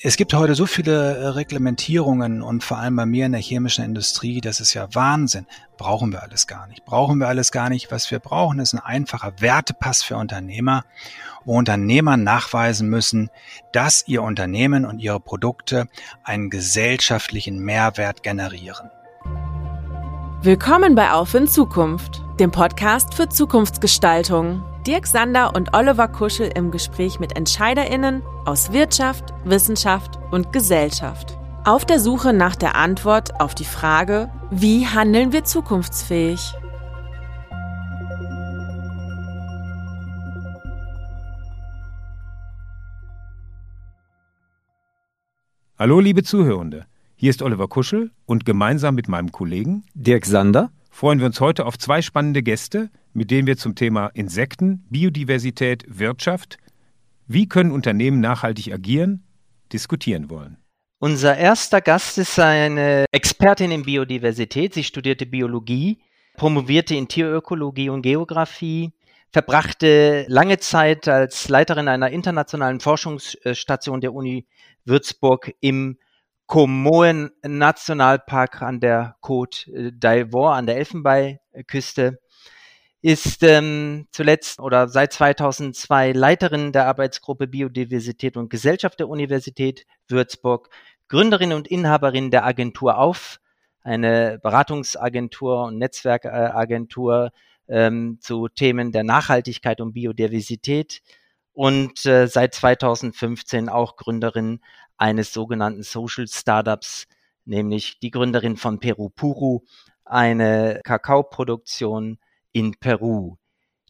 Es gibt heute so viele äh, Reglementierungen und vor allem bei mir in der chemischen Industrie, das ist ja Wahnsinn. Brauchen wir alles gar nicht. Brauchen wir alles gar nicht. Was wir brauchen, ist ein einfacher Wertepass für Unternehmer, wo Unternehmer nachweisen müssen, dass ihr Unternehmen und ihre Produkte einen gesellschaftlichen Mehrwert generieren. Willkommen bei Auf in Zukunft, dem Podcast für Zukunftsgestaltung. Dirk Sander und Oliver Kuschel im Gespräch mit EntscheiderInnen aus Wirtschaft, Wissenschaft und Gesellschaft. Auf der Suche nach der Antwort auf die Frage, wie handeln wir zukunftsfähig? Hallo liebe Zuhörende, hier ist Oliver Kuschel und gemeinsam mit meinem Kollegen Dirk Sander freuen wir uns heute auf zwei spannende Gäste, mit denen wir zum Thema Insekten, Biodiversität, Wirtschaft, wie können Unternehmen nachhaltig agieren, diskutieren wollen. Unser erster Gast ist eine Expertin in Biodiversität. Sie studierte Biologie, promovierte in Tierökologie und Geographie, verbrachte lange Zeit als Leiterin einer internationalen Forschungsstation der Uni Würzburg im Comoen Nationalpark an der Côte d'Ivoire an der Elfenbeinküste ist ähm, zuletzt oder seit 2002 Leiterin der Arbeitsgruppe Biodiversität und Gesellschaft der Universität Würzburg, Gründerin und Inhaberin der Agentur Auf, eine Beratungsagentur und Netzwerkagentur ähm, zu Themen der Nachhaltigkeit und Biodiversität und äh, seit 2015 auch Gründerin eines sogenannten Social Startups, nämlich die Gründerin von Peru Puru, eine Kakaoproduktion in Peru.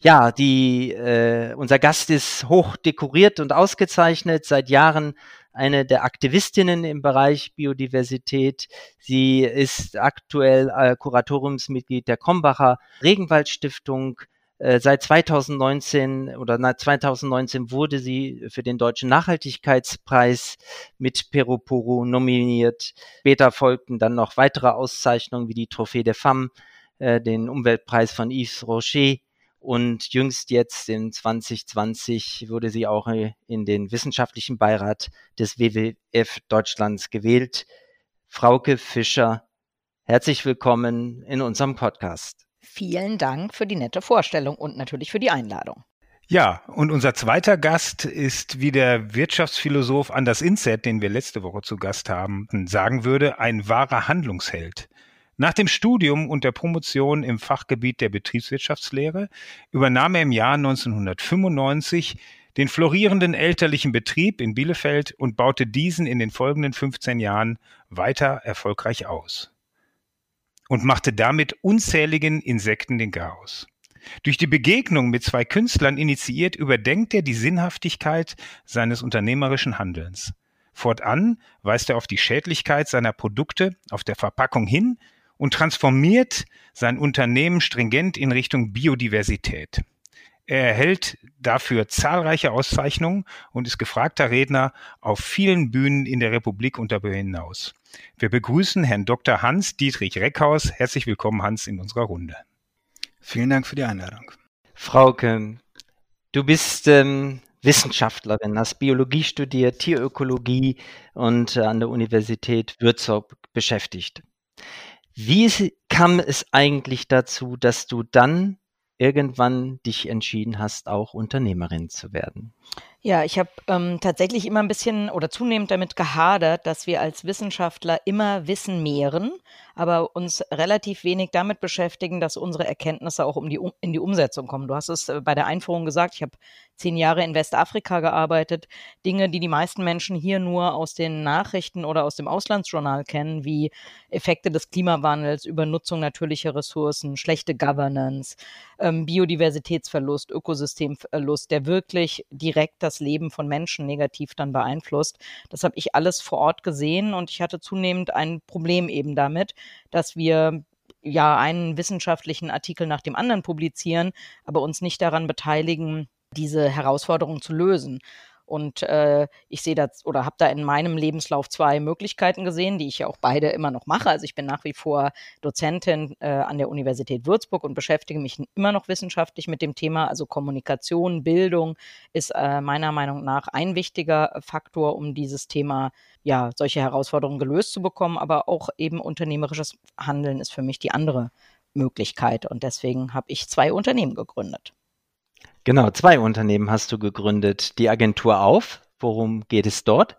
Ja, die, äh, unser Gast ist hoch dekoriert und ausgezeichnet, seit Jahren eine der Aktivistinnen im Bereich Biodiversität. Sie ist aktuell äh, Kuratoriumsmitglied der Kombacher Regenwaldstiftung. Äh, seit 2019 oder na, 2019 wurde sie für den Deutschen Nachhaltigkeitspreis mit Peroporo nominiert. Später folgten dann noch weitere Auszeichnungen wie die Trophäe der Femme äh, den Umweltpreis von Yves Rocher und jüngst jetzt in 2020 wurde sie auch in den wissenschaftlichen Beirat des WWF Deutschlands gewählt. Frauke Fischer, herzlich willkommen in unserem Podcast. Vielen Dank für die nette Vorstellung und natürlich für die Einladung. Ja, und unser zweiter Gast ist, wie der Wirtschaftsphilosoph Anders Inset, den wir letzte Woche zu Gast haben, sagen würde, ein wahrer Handlungsheld. Nach dem Studium und der Promotion im Fachgebiet der Betriebswirtschaftslehre übernahm er im Jahr 1995 den florierenden elterlichen Betrieb in Bielefeld und baute diesen in den folgenden 15 Jahren weiter erfolgreich aus und machte damit unzähligen Insekten den Chaos. Durch die Begegnung mit zwei Künstlern initiiert überdenkt er die Sinnhaftigkeit seines unternehmerischen Handelns. Fortan weist er auf die Schädlichkeit seiner Produkte auf der Verpackung hin und transformiert sein Unternehmen stringent in Richtung Biodiversität. Er erhält dafür zahlreiche Auszeichnungen und ist gefragter Redner auf vielen Bühnen in der Republik und darüber hinaus. Wir begrüßen Herrn Dr. Hans Dietrich Reckhaus. Herzlich willkommen, Hans, in unserer Runde. Vielen Dank für die Einladung. Frauke, du bist ähm, Wissenschaftlerin, hast Biologie studiert, Tierökologie und äh, an der Universität Würzburg beschäftigt. Wie kam es eigentlich dazu, dass du dann irgendwann dich entschieden hast, auch Unternehmerin zu werden? Ja, ich habe ähm, tatsächlich immer ein bisschen oder zunehmend damit gehadert, dass wir als Wissenschaftler immer Wissen mehren, aber uns relativ wenig damit beschäftigen, dass unsere Erkenntnisse auch um die, um, in die Umsetzung kommen. Du hast es äh, bei der Einführung gesagt, ich habe zehn Jahre in Westafrika gearbeitet. Dinge, die die meisten Menschen hier nur aus den Nachrichten oder aus dem Auslandsjournal kennen, wie Effekte des Klimawandels, Übernutzung natürlicher Ressourcen, schlechte Governance, ähm, Biodiversitätsverlust, Ökosystemverlust, der wirklich direkt das Leben von Menschen negativ dann beeinflusst. Das habe ich alles vor Ort gesehen und ich hatte zunehmend ein Problem eben damit, dass wir ja einen wissenschaftlichen Artikel nach dem anderen publizieren, aber uns nicht daran beteiligen, diese Herausforderung zu lösen. Und äh, ich sehe das oder habe da in meinem Lebenslauf zwei Möglichkeiten gesehen, die ich ja auch beide immer noch mache. Also ich bin nach wie vor Dozentin äh, an der Universität Würzburg und beschäftige mich immer noch wissenschaftlich mit dem Thema. Also Kommunikation, Bildung ist äh, meiner Meinung nach ein wichtiger Faktor, um dieses Thema, ja, solche Herausforderungen gelöst zu bekommen. Aber auch eben unternehmerisches Handeln ist für mich die andere Möglichkeit. Und deswegen habe ich zwei Unternehmen gegründet. Genau, zwei Unternehmen hast du gegründet. Die Agentur auf. Worum geht es dort?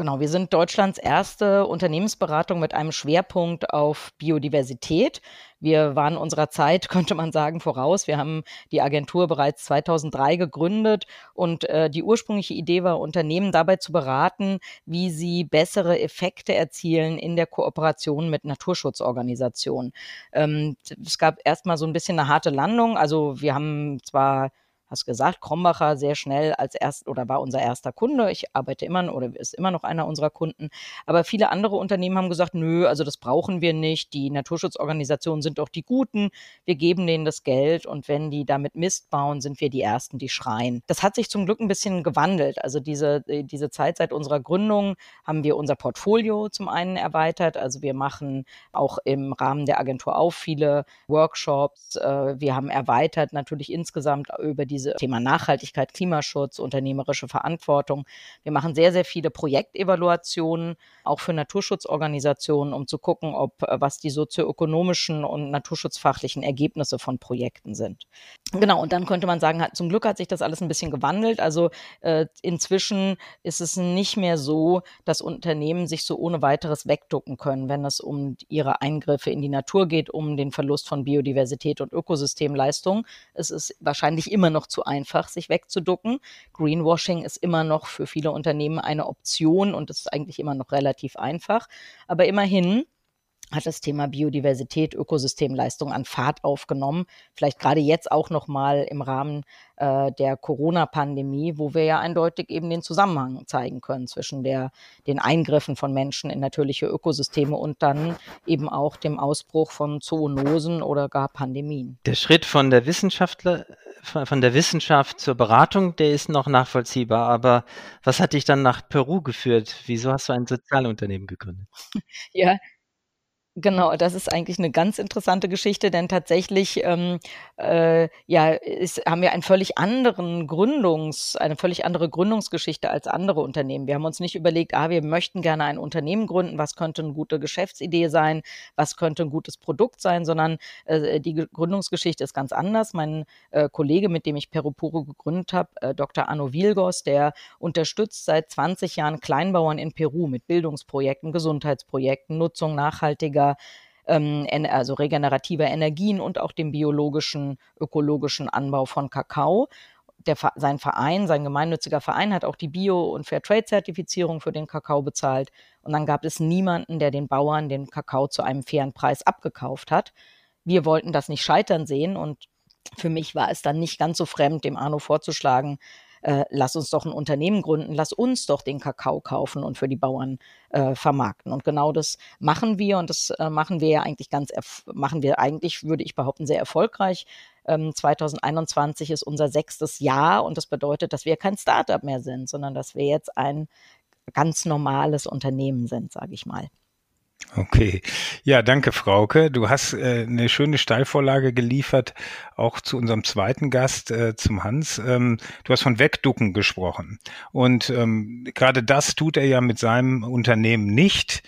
Genau, wir sind Deutschlands erste Unternehmensberatung mit einem Schwerpunkt auf Biodiversität. Wir waren unserer Zeit, könnte man sagen, voraus. Wir haben die Agentur bereits 2003 gegründet und äh, die ursprüngliche Idee war, Unternehmen dabei zu beraten, wie sie bessere Effekte erzielen in der Kooperation mit Naturschutzorganisationen. Ähm, es gab erstmal so ein bisschen eine harte Landung. Also wir haben zwar hast gesagt, Krombacher sehr schnell als erst oder war unser erster Kunde. Ich arbeite immer oder ist immer noch einer unserer Kunden. Aber viele andere Unternehmen haben gesagt, nö, also das brauchen wir nicht. Die Naturschutzorganisationen sind doch die Guten. Wir geben denen das Geld und wenn die damit Mist bauen, sind wir die Ersten, die schreien. Das hat sich zum Glück ein bisschen gewandelt. Also diese, äh, diese Zeit seit unserer Gründung haben wir unser Portfolio zum einen erweitert. Also wir machen auch im Rahmen der Agentur auf viele Workshops. Äh, wir haben erweitert natürlich insgesamt über die diese Thema Nachhaltigkeit, Klimaschutz, unternehmerische Verantwortung. Wir machen sehr, sehr viele Projektevaluationen, auch für Naturschutzorganisationen, um zu gucken, ob äh, was die sozioökonomischen und naturschutzfachlichen Ergebnisse von Projekten sind. Genau, und dann könnte man sagen, zum Glück hat sich das alles ein bisschen gewandelt. Also äh, inzwischen ist es nicht mehr so, dass Unternehmen sich so ohne weiteres wegducken können, wenn es um ihre Eingriffe in die Natur geht, um den Verlust von Biodiversität und Ökosystemleistung. Es ist wahrscheinlich immer noch zu einfach, sich wegzuducken. Greenwashing ist immer noch für viele Unternehmen eine Option und es ist eigentlich immer noch relativ einfach. Aber immerhin hat das Thema Biodiversität, Ökosystemleistung an Fahrt aufgenommen. Vielleicht gerade jetzt auch nochmal im Rahmen äh, der Corona-Pandemie, wo wir ja eindeutig eben den Zusammenhang zeigen können zwischen der, den Eingriffen von Menschen in natürliche Ökosysteme und dann eben auch dem Ausbruch von Zoonosen oder gar Pandemien. Der Schritt von der Wissenschaftler von der Wissenschaft zur Beratung, der ist noch nachvollziehbar. Aber was hat dich dann nach Peru geführt? Wieso hast du ein Sozialunternehmen gegründet? Ja, Genau, das ist eigentlich eine ganz interessante Geschichte, denn tatsächlich ähm, äh, ja, ist, haben wir einen völlig anderen Gründungs, eine völlig andere Gründungsgeschichte als andere Unternehmen. Wir haben uns nicht überlegt, ah, wir möchten gerne ein Unternehmen gründen, was könnte eine gute Geschäftsidee sein, was könnte ein gutes Produkt sein, sondern äh, die Gründungsgeschichte ist ganz anders. Mein äh, Kollege, mit dem ich Perupuro gegründet habe, äh, Dr. Arno Vilgos, der unterstützt seit 20 Jahren Kleinbauern in Peru mit Bildungsprojekten, Gesundheitsprojekten, Nutzung nachhaltiger ähm, also regenerativer Energien und auch dem biologischen, ökologischen Anbau von Kakao. Der, sein Verein, sein gemeinnütziger Verein hat auch die Bio- und Fairtrade-Zertifizierung für den Kakao bezahlt. Und dann gab es niemanden, der den Bauern den Kakao zu einem fairen Preis abgekauft hat. Wir wollten das nicht scheitern sehen und für mich war es dann nicht ganz so fremd, dem Arno vorzuschlagen, äh, lass uns doch ein Unternehmen gründen, lass uns doch den Kakao kaufen und für die Bauern äh, vermarkten. Und genau das machen wir und das äh, machen wir ja eigentlich ganz, machen wir eigentlich, würde ich behaupten, sehr erfolgreich. Ähm, 2021 ist unser sechstes Jahr und das bedeutet, dass wir kein Startup mehr sind, sondern dass wir jetzt ein ganz normales Unternehmen sind, sage ich mal. Okay. Ja, danke, Frauke. Du hast äh, eine schöne Steilvorlage geliefert, auch zu unserem zweiten Gast, äh, zum Hans. Ähm, du hast von Wegducken gesprochen. Und ähm, gerade das tut er ja mit seinem Unternehmen nicht.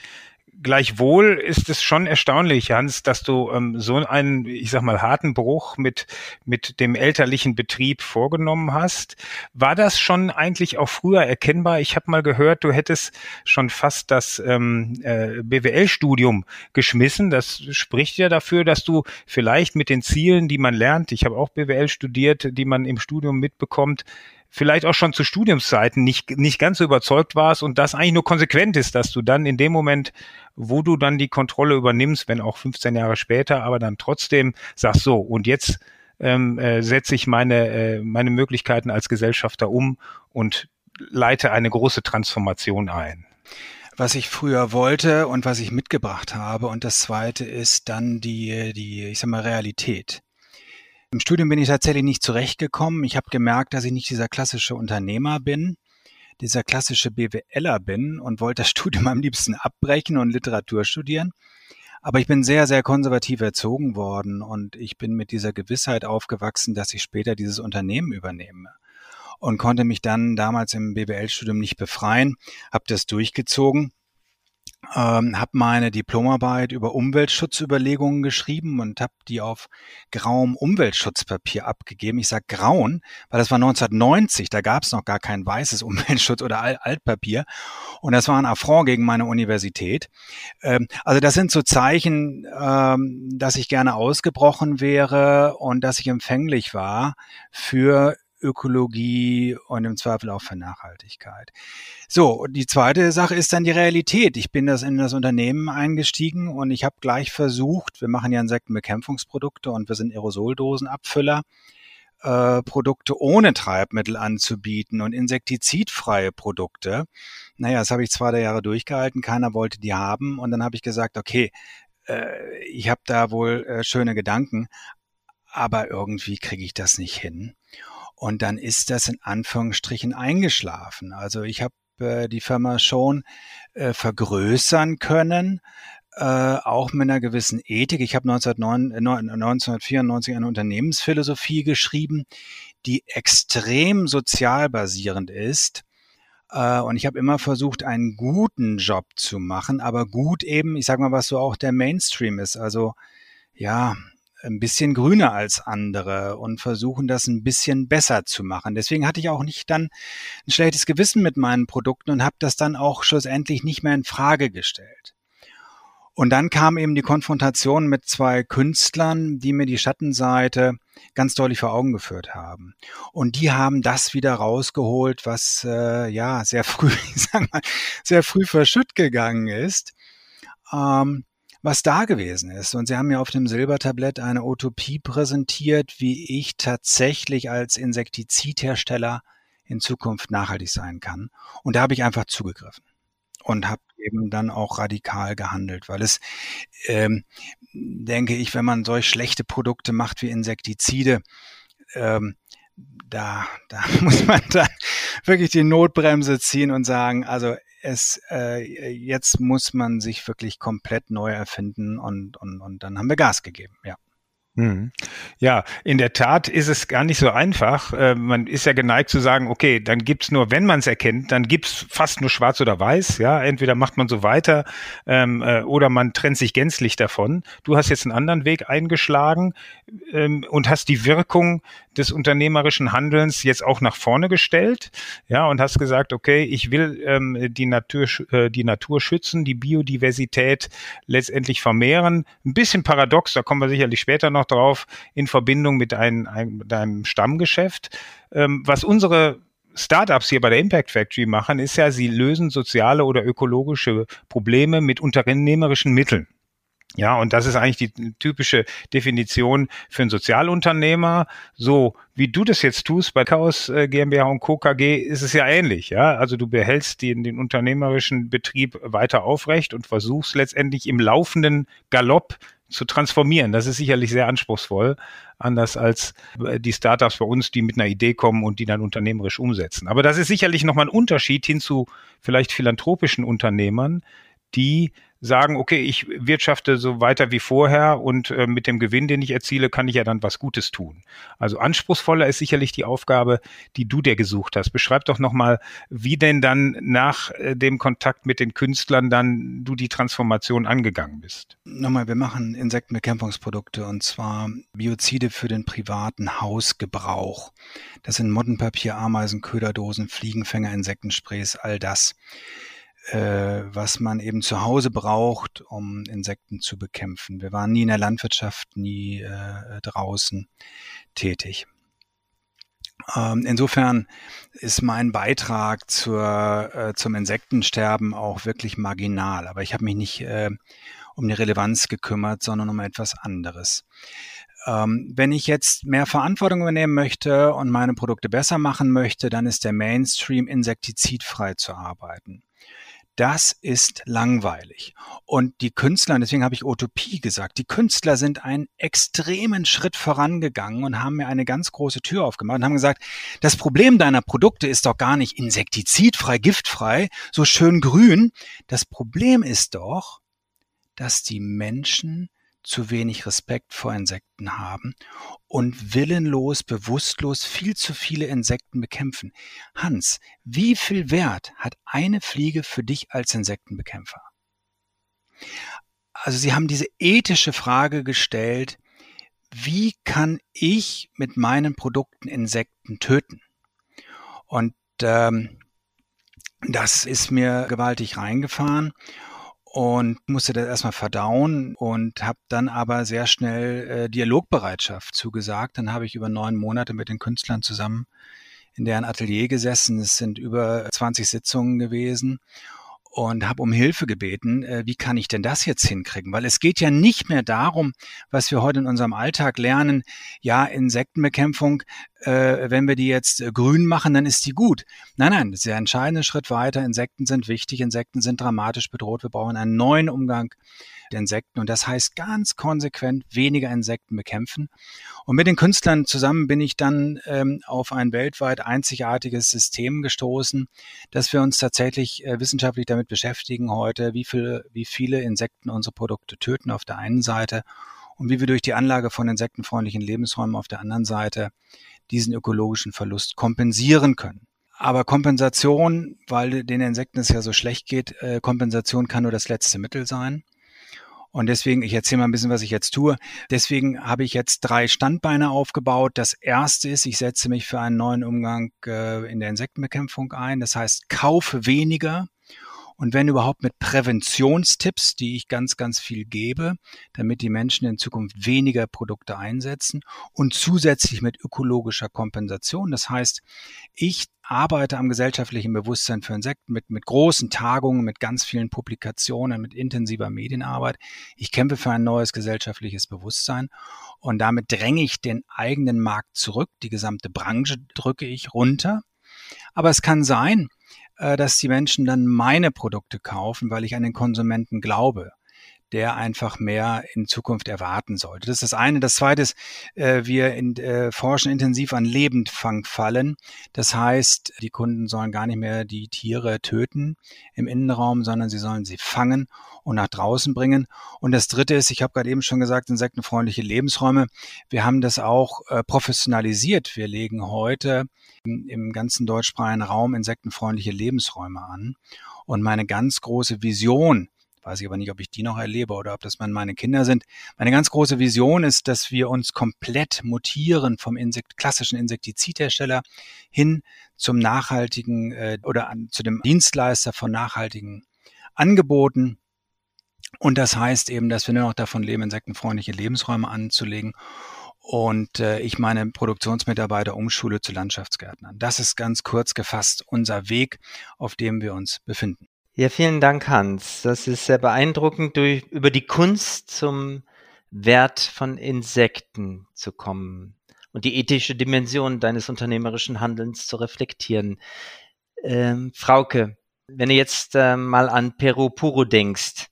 Gleichwohl ist es schon erstaunlich, Hans, dass du ähm, so einen, ich sag mal, harten Bruch mit, mit dem elterlichen Betrieb vorgenommen hast. War das schon eigentlich auch früher erkennbar? Ich habe mal gehört, du hättest schon fast das ähm, äh, BWL-Studium geschmissen. Das spricht ja dafür, dass du vielleicht mit den Zielen, die man lernt, ich habe auch BWL studiert, die man im Studium mitbekommt, vielleicht auch schon zu Studiumszeiten nicht, nicht ganz so überzeugt warst und das eigentlich nur konsequent ist, dass du dann in dem Moment, wo du dann die Kontrolle übernimmst, wenn auch 15 Jahre später, aber dann trotzdem sagst so, und jetzt ähm, äh, setze ich meine, äh, meine Möglichkeiten als Gesellschafter um und leite eine große Transformation ein was ich früher wollte und was ich mitgebracht habe. Und das zweite ist dann die, die, ich sag mal, Realität. Im Studium bin ich tatsächlich nicht zurechtgekommen. Ich habe gemerkt, dass ich nicht dieser klassische Unternehmer bin, dieser klassische BWLer bin und wollte das Studium am liebsten abbrechen und Literatur studieren. Aber ich bin sehr, sehr konservativ erzogen worden und ich bin mit dieser Gewissheit aufgewachsen, dass ich später dieses Unternehmen übernehme und konnte mich dann damals im BWL-Studium nicht befreien, habe das durchgezogen ähm, habe meine Diplomarbeit über Umweltschutzüberlegungen geschrieben und habe die auf grauem Umweltschutzpapier abgegeben. Ich sage grauen, weil das war 1990, da gab es noch gar kein weißes Umweltschutz oder Altpapier. Und das war ein Affront gegen meine Universität. Ähm, also das sind so Zeichen, ähm, dass ich gerne ausgebrochen wäre und dass ich empfänglich war für Ökologie und im Zweifel auch für Nachhaltigkeit. So, die zweite Sache ist dann die Realität. Ich bin das in das Unternehmen eingestiegen und ich habe gleich versucht, wir machen ja Insektenbekämpfungsprodukte und wir sind Aerosoldosenabfüller, äh, Produkte ohne Treibmittel anzubieten und insektizidfreie Produkte. Naja, das habe ich zwei, drei Jahre durchgehalten, keiner wollte die haben und dann habe ich gesagt, okay, äh, ich habe da wohl äh, schöne Gedanken, aber irgendwie kriege ich das nicht hin. Und dann ist das in Anführungsstrichen eingeschlafen. Also ich habe äh, die Firma schon äh, vergrößern können, äh, auch mit einer gewissen Ethik. Ich habe 1994 eine Unternehmensphilosophie geschrieben, die extrem sozial basierend ist. Äh, und ich habe immer versucht, einen guten Job zu machen, aber gut eben, ich sage mal, was so auch der Mainstream ist. Also ja, ein bisschen grüner als andere und versuchen das ein bisschen besser zu machen. Deswegen hatte ich auch nicht dann ein schlechtes Gewissen mit meinen Produkten und habe das dann auch schlussendlich nicht mehr in Frage gestellt. Und dann kam eben die Konfrontation mit zwei Künstlern, die mir die Schattenseite ganz deutlich vor Augen geführt haben. Und die haben das wieder rausgeholt, was äh, ja sehr früh, ich sag mal, sehr früh verschütt gegangen ist. Ähm, was da gewesen ist. Und Sie haben mir auf dem Silbertablett eine Utopie präsentiert, wie ich tatsächlich als Insektizidhersteller in Zukunft nachhaltig sein kann. Und da habe ich einfach zugegriffen und habe eben dann auch radikal gehandelt, weil es, ähm, denke ich, wenn man solch schlechte Produkte macht wie Insektizide, ähm, da, da muss man dann wirklich die Notbremse ziehen und sagen, also es äh, jetzt muss man sich wirklich komplett neu erfinden und, und, und dann haben wir Gas gegeben, ja. Mhm. Ja, in der Tat ist es gar nicht so einfach. Äh, man ist ja geneigt zu sagen, okay, dann gibt's nur, wenn man es erkennt, dann gibt's fast nur schwarz oder weiß. Ja, entweder macht man so weiter ähm, äh, oder man trennt sich gänzlich davon. Du hast jetzt einen anderen Weg eingeschlagen ähm, und hast die Wirkung des unternehmerischen Handelns jetzt auch nach vorne gestellt. Ja, und hast gesagt, okay, ich will ähm, die Natur, äh, die Natur schützen, die Biodiversität letztendlich vermehren. Ein bisschen paradox, da kommen wir sicherlich später noch drauf in Verbindung mit einem, einem, einem Stammgeschäft. Ähm, was unsere Startups hier bei der Impact Factory machen, ist ja, sie lösen soziale oder ökologische Probleme mit unternehmerischen Mitteln. Ja, und das ist eigentlich die typische Definition für einen Sozialunternehmer. So wie du das jetzt tust bei Chaos äh, GmbH und Co. KG ist es ja ähnlich. Ja, also du behältst den, den unternehmerischen Betrieb weiter aufrecht und versuchst letztendlich im laufenden Galopp zu transformieren. Das ist sicherlich sehr anspruchsvoll, anders als äh, die Startups bei uns, die mit einer Idee kommen und die dann unternehmerisch umsetzen. Aber das ist sicherlich nochmal ein Unterschied hin zu vielleicht philanthropischen Unternehmern, die sagen, okay, ich wirtschafte so weiter wie vorher und äh, mit dem Gewinn, den ich erziele, kann ich ja dann was Gutes tun. Also anspruchsvoller ist sicherlich die Aufgabe, die du dir gesucht hast. Beschreib doch nochmal, wie denn dann nach äh, dem Kontakt mit den Künstlern dann du die Transformation angegangen bist. Nochmal, wir machen Insektenbekämpfungsprodukte und zwar Biozide für den privaten Hausgebrauch. Das sind Mottenpapier, Ameisen, Köderdosen, Fliegenfänger, Insektensprays, all das äh, was man eben zu Hause braucht, um Insekten zu bekämpfen. Wir waren nie in der Landwirtschaft, nie äh, draußen tätig. Ähm, insofern ist mein Beitrag zur, äh, zum Insektensterben auch wirklich marginal. Aber ich habe mich nicht äh, um die Relevanz gekümmert, sondern um etwas anderes. Ähm, wenn ich jetzt mehr Verantwortung übernehmen möchte und meine Produkte besser machen möchte, dann ist der Mainstream insektizidfrei zu arbeiten. Das ist langweilig. Und die Künstler, und deswegen habe ich Utopie gesagt, die Künstler sind einen extremen Schritt vorangegangen und haben mir eine ganz große Tür aufgemacht und haben gesagt, das Problem deiner Produkte ist doch gar nicht insektizidfrei, giftfrei, so schön grün. Das Problem ist doch, dass die Menschen zu wenig Respekt vor Insekten haben und willenlos, bewusstlos viel zu viele Insekten bekämpfen. Hans, wie viel Wert hat eine Fliege für dich als Insektenbekämpfer? Also Sie haben diese ethische Frage gestellt, wie kann ich mit meinen Produkten Insekten töten? Und ähm, das ist mir gewaltig reingefahren und musste das erstmal verdauen und habe dann aber sehr schnell äh, Dialogbereitschaft zugesagt. Dann habe ich über neun Monate mit den Künstlern zusammen in deren Atelier gesessen. Es sind über 20 Sitzungen gewesen und habe um Hilfe gebeten, äh, wie kann ich denn das jetzt hinkriegen? Weil es geht ja nicht mehr darum, was wir heute in unserem Alltag lernen, ja, Insektenbekämpfung, äh, wenn wir die jetzt äh, grün machen, dann ist die gut. Nein, nein, das ist der entscheidende Schritt weiter. Insekten sind wichtig, Insekten sind dramatisch bedroht. Wir brauchen einen neuen Umgang mit Insekten und das heißt ganz konsequent weniger Insekten bekämpfen. Und mit den Künstlern zusammen bin ich dann ähm, auf ein weltweit einzigartiges System gestoßen, dass wir uns tatsächlich äh, wissenschaftlich damit beschäftigen heute, wie, viel, wie viele Insekten unsere Produkte töten auf der einen Seite und wie wir durch die Anlage von insektenfreundlichen Lebensräumen auf der anderen Seite diesen ökologischen Verlust kompensieren können. Aber Kompensation, weil den Insekten es ja so schlecht geht, äh, Kompensation kann nur das letzte Mittel sein. Und deswegen, ich erzähle mal ein bisschen, was ich jetzt tue. Deswegen habe ich jetzt drei Standbeine aufgebaut. Das erste ist, ich setze mich für einen neuen Umgang äh, in der Insektenbekämpfung ein. Das heißt, kaufe weniger und wenn überhaupt mit Präventionstipps, die ich ganz, ganz viel gebe, damit die Menschen in Zukunft weniger Produkte einsetzen und zusätzlich mit ökologischer Kompensation. Das heißt, ich arbeite am gesellschaftlichen Bewusstsein für Insekten mit, mit großen Tagungen, mit ganz vielen Publikationen, mit intensiver Medienarbeit. Ich kämpfe für ein neues gesellschaftliches Bewusstsein und damit dränge ich den eigenen Markt zurück. Die gesamte Branche drücke ich runter. Aber es kann sein, dass die Menschen dann meine Produkte kaufen, weil ich an den Konsumenten glaube der einfach mehr in Zukunft erwarten sollte. Das ist das eine. Das zweite ist, äh, wir in, äh, forschen intensiv an Lebendfangfallen. Das heißt, die Kunden sollen gar nicht mehr die Tiere töten im Innenraum, sondern sie sollen sie fangen und nach draußen bringen. Und das dritte ist, ich habe gerade eben schon gesagt, insektenfreundliche Lebensräume. Wir haben das auch äh, professionalisiert. Wir legen heute im, im ganzen deutschsprachigen Raum insektenfreundliche Lebensräume an. Und meine ganz große Vision weiß ich aber nicht, ob ich die noch erlebe oder ob das meine Kinder sind. Meine ganz große Vision ist, dass wir uns komplett mutieren vom Insekt, klassischen Insektizidhersteller hin zum nachhaltigen äh, oder an, zu dem Dienstleister von nachhaltigen Angeboten. Und das heißt eben, dass wir nur noch davon leben, insektenfreundliche Lebensräume anzulegen und äh, ich meine Produktionsmitarbeiter umschule zu Landschaftsgärtnern. Das ist ganz kurz gefasst unser Weg, auf dem wir uns befinden. Ja, vielen Dank, Hans. Das ist sehr beeindruckend, durch, über die Kunst zum Wert von Insekten zu kommen und die ethische Dimension deines unternehmerischen Handelns zu reflektieren. Ähm, Frauke, wenn du jetzt äh, mal an Peru Puro denkst,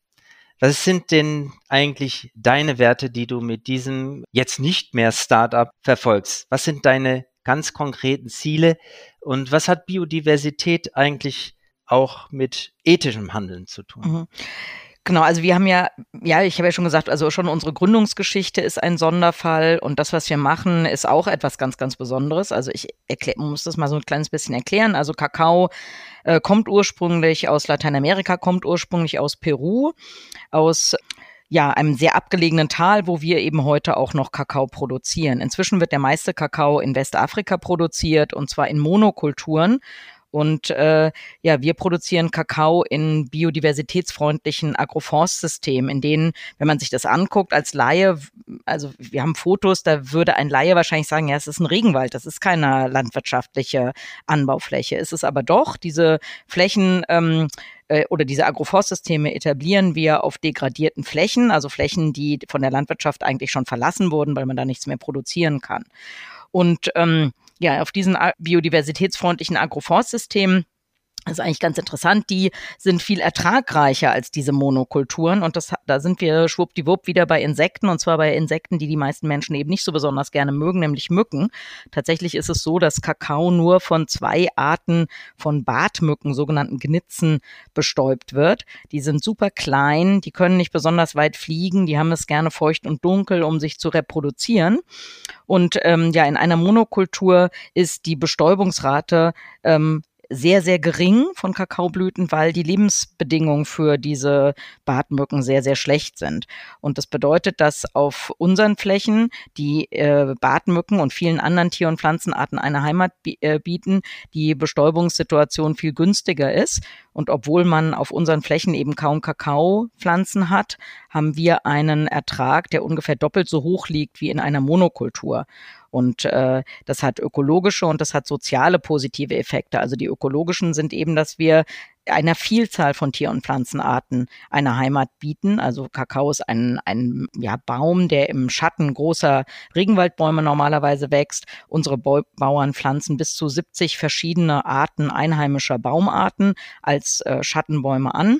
was sind denn eigentlich deine Werte, die du mit diesem jetzt nicht mehr Startup verfolgst? Was sind deine ganz konkreten Ziele und was hat Biodiversität eigentlich auch mit ethischem Handeln zu tun. Mhm. Genau, also wir haben ja, ja, ich habe ja schon gesagt, also schon unsere Gründungsgeschichte ist ein Sonderfall und das, was wir machen, ist auch etwas ganz, ganz Besonderes. Also ich erklär, muss das mal so ein kleines bisschen erklären. Also Kakao äh, kommt ursprünglich aus Lateinamerika, kommt ursprünglich aus Peru, aus ja, einem sehr abgelegenen Tal, wo wir eben heute auch noch Kakao produzieren. Inzwischen wird der meiste Kakao in Westafrika produziert und zwar in Monokulturen. Und äh, ja, wir produzieren Kakao in biodiversitätsfreundlichen Agroforstsystemen, in denen, wenn man sich das anguckt als Laie, also wir haben Fotos, da würde ein Laie wahrscheinlich sagen, ja, es ist ein Regenwald, das ist keine landwirtschaftliche Anbaufläche. Es ist aber doch, diese Flächen ähm, äh, oder diese Agroforstsysteme etablieren wir auf degradierten Flächen, also Flächen, die von der Landwirtschaft eigentlich schon verlassen wurden, weil man da nichts mehr produzieren kann. Und ähm, ja, auf diesen biodiversitätsfreundlichen Agroforstsystemen Das ist eigentlich ganz interessant. Die sind viel ertragreicher als diese Monokulturen. Und das, da sind wir schwuppdiwupp wieder bei Insekten. Und zwar bei Insekten, die die meisten Menschen eben nicht so besonders gerne mögen, nämlich Mücken. Tatsächlich ist es so, dass Kakao nur von zwei Arten von Bartmücken, sogenannten Gnitzen, bestäubt wird. Die sind super klein. Die können nicht besonders weit fliegen. Die haben es gerne feucht und dunkel, um sich zu reproduzieren. Und ähm, ja, in einer Monokultur ist die Bestäubungsrate ähm, sehr, sehr gering von Kakaoblüten, weil die Lebensbedingungen für diese Bartmücken sehr, sehr schlecht sind. Und das bedeutet, dass auf unseren Flächen die äh, Bartmücken und vielen anderen Tier- und Pflanzenarten eine Heimat äh, bieten, die Bestäubungssituation viel günstiger ist. Und obwohl man auf unseren Flächen eben kaum Kakaopflanzen hat, haben wir einen Ertrag, der ungefähr doppelt so hoch liegt wie in einer Monokultur. Und äh, das hat ökologische und das hat soziale positive Effekte. Also die ökologischen sind eben, dass wir einer Vielzahl von Tier- und Pflanzenarten eine Heimat bieten. Also Kakao ist ein, ein ja, Baum, der im Schatten großer Regenwaldbäume normalerweise wächst. Unsere Bauern pflanzen bis zu 70 verschiedene Arten einheimischer Baumarten als äh, Schattenbäume an.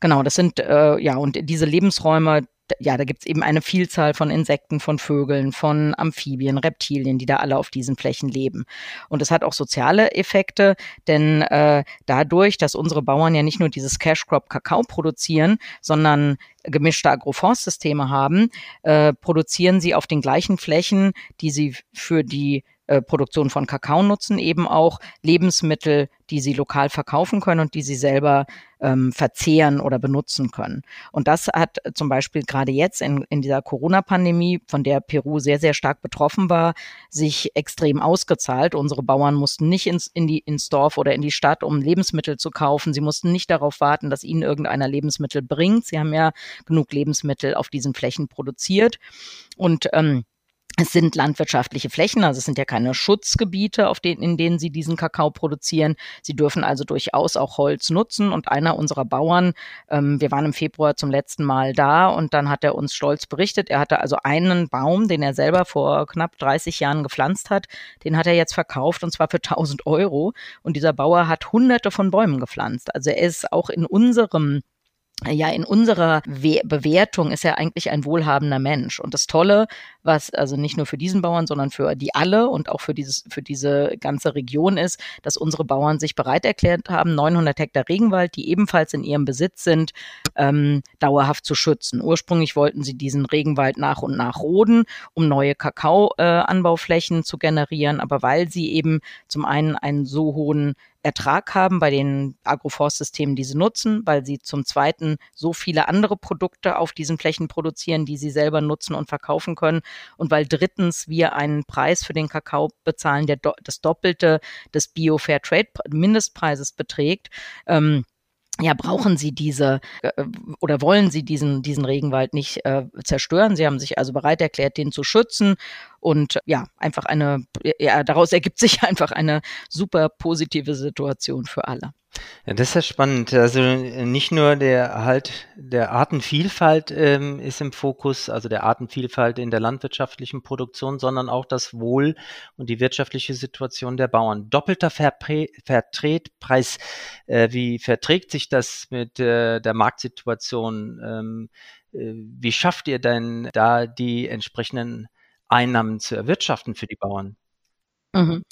Genau, das sind äh, ja und diese Lebensräume, ja, da gibt's eben eine Vielzahl von Insekten, von Vögeln, von Amphibien, Reptilien, die da alle auf diesen Flächen leben. Und es hat auch soziale Effekte, denn äh, dadurch, dass unsere Bauern ja nicht nur dieses Cash Crop Kakao produzieren, sondern gemischte Agroforstsysteme haben, äh, produzieren sie auf den gleichen Flächen, die sie für die äh, Produktion von Kakao nutzen, eben auch Lebensmittel, die sie lokal verkaufen können und die sie selber ähm, verzehren oder benutzen können. Und das hat zum Beispiel gerade jetzt in, in dieser Corona-Pandemie, von der Peru sehr, sehr stark betroffen war, sich extrem ausgezahlt. Unsere Bauern mussten nicht ins, in die, ins Dorf oder in die Stadt, um Lebensmittel zu kaufen. Sie mussten nicht darauf warten, dass ihnen irgendeiner Lebensmittel bringt. Sie haben ja genug Lebensmittel auf diesen Flächen produziert. Und ähm, es sind landwirtschaftliche Flächen, also es sind ja keine Schutzgebiete, auf denen, in denen sie diesen Kakao produzieren. Sie dürfen also durchaus auch Holz nutzen. Und einer unserer Bauern, ähm, wir waren im Februar zum letzten Mal da und dann hat er uns stolz berichtet, er hatte also einen Baum, den er selber vor knapp 30 Jahren gepflanzt hat, den hat er jetzt verkauft und zwar für 1000 Euro. Und dieser Bauer hat hunderte von Bäumen gepflanzt. Also er ist auch in unserem ja, in unserer We Bewertung ist er eigentlich ein wohlhabender Mensch. Und das Tolle, was also nicht nur für diesen Bauern, sondern für die alle und auch für dieses, für diese ganze Region ist, dass unsere Bauern sich bereit erklärt haben, 900 Hektar Regenwald, die ebenfalls in ihrem Besitz sind, ähm, dauerhaft zu schützen. Ursprünglich wollten sie diesen Regenwald nach und nach roden, um neue Kakaoanbauflächen äh, zu generieren. Aber weil sie eben zum einen einen so hohen Ertrag haben bei den Agroforstsystemen, die sie nutzen, weil sie zum Zweiten so viele andere Produkte auf diesen Flächen produzieren, die sie selber nutzen und verkaufen können und weil drittens wir einen Preis für den Kakao bezahlen, der das Doppelte des Bio Fair Trade Mindestpreises beträgt. Ähm, ja, brauchen Sie diese äh, oder wollen Sie diesen, diesen Regenwald nicht äh, zerstören? Sie haben sich also bereit erklärt, den zu schützen und ja, einfach eine, ja, daraus ergibt sich einfach eine super positive Situation für alle. Ja, das ist ja spannend. Also nicht nur der Erhalt der Artenvielfalt ähm, ist im Fokus, also der Artenvielfalt in der landwirtschaftlichen Produktion, sondern auch das Wohl und die wirtschaftliche Situation der Bauern. Doppelter Vertretpreis, äh, wie verträgt sich das mit äh, der Marktsituation? Ähm, äh, wie schafft ihr denn da die entsprechenden Einnahmen zu erwirtschaften für die Bauern? Mhm.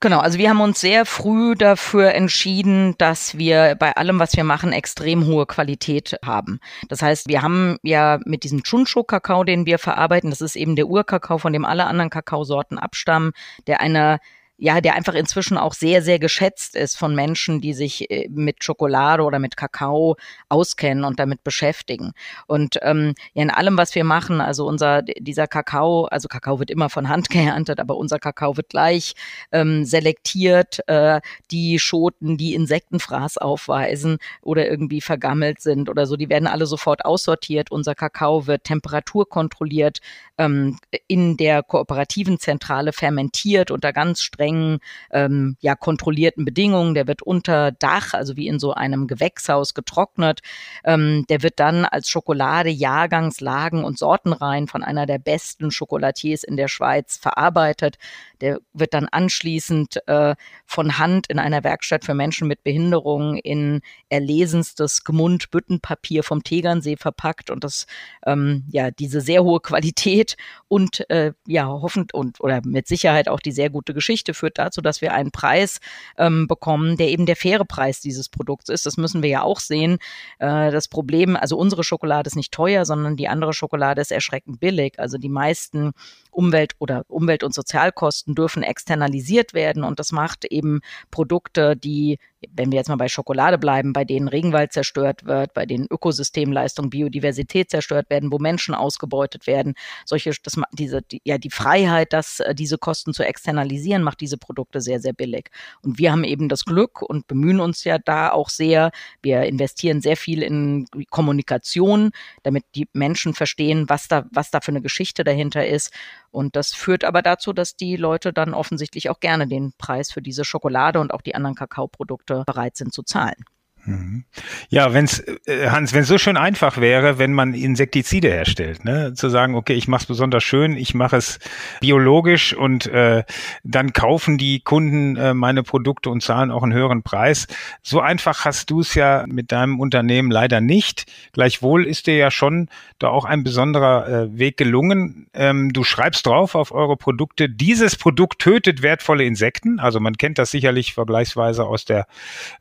Genau, also wir haben uns sehr früh dafür entschieden, dass wir bei allem, was wir machen, extrem hohe Qualität haben. Das heißt, wir haben ja mit diesem Chuncho-Kakao, den wir verarbeiten, das ist eben der Urkakao, von dem alle anderen Kakaosorten abstammen, der eine ja, der einfach inzwischen auch sehr, sehr geschätzt ist von Menschen, die sich äh, mit Schokolade oder mit Kakao auskennen und damit beschäftigen. Und ähm, ja, in allem, was wir machen, also unser, dieser Kakao, also Kakao wird immer von Hand geerntet, aber unser Kakao wird gleich ähm, selektiert, äh, die Schoten, die Insektenfraß aufweisen oder irgendwie vergammelt sind oder so, die werden alle sofort aussortiert. Unser Kakao wird temperaturkontrolliert ähm, in der kooperativen Zentrale fermentiert unter ganz strengen strengen, ähm, ja, kontrollierten Bedingungen. Der wird unter Dach, also wie in so einem Gewächshaus getrocknet. Ähm, der wird dann als Schokolade Jahrgangslagen und Sortenreihen von einer der besten Schokolatiers in der Schweiz verarbeitet. Der wird dann anschließend äh, von Hand in einer Werkstatt für Menschen mit Behinderung in erlesenstes Gmund-Büttenpapier vom Tegernsee verpackt und das ähm, ja diese sehr hohe Qualität und äh, ja hoffend und oder mit Sicherheit auch die sehr gute Geschichte führt dazu, dass wir einen Preis ähm, bekommen, der eben der faire Preis dieses Produkts ist. Das müssen wir ja auch sehen. Äh, das Problem, also unsere Schokolade ist nicht teuer, sondern die andere Schokolade ist erschreckend billig. Also die meisten Umwelt- oder Umwelt- und Sozialkosten dürfen externalisiert werden und das macht eben Produkte, die, wenn wir jetzt mal bei Schokolade bleiben, bei denen Regenwald zerstört wird, bei denen Ökosystemleistung, Biodiversität zerstört werden, wo Menschen ausgebeutet werden, solche, das, diese, die, ja, die Freiheit, dass äh, diese Kosten zu externalisieren, macht diese Produkte sehr, sehr billig. Und wir haben eben das Glück und bemühen uns ja da auch sehr. Wir investieren sehr viel in Kommunikation, damit die Menschen verstehen, was da, was da für eine Geschichte dahinter ist. Und das führt aber dazu, dass die Leute dann offensichtlich auch gerne den Preis für diese Schokolade und auch die anderen Kakaoprodukte bereit sind zu zahlen. Mhm. Ja, wenn's äh, Hans, wenn es so schön einfach wäre, wenn man Insektizide herstellt, ne? zu sagen, okay, ich mache es besonders schön, ich mache es biologisch und äh, dann kaufen die Kunden äh, meine Produkte und zahlen auch einen höheren Preis. So einfach hast du es ja mit deinem Unternehmen leider nicht. Gleichwohl ist dir ja schon da auch ein besonderer äh, Weg gelungen. Ähm, du schreibst drauf auf eure Produkte, dieses Produkt tötet wertvolle Insekten. Also man kennt das sicherlich vergleichsweise aus der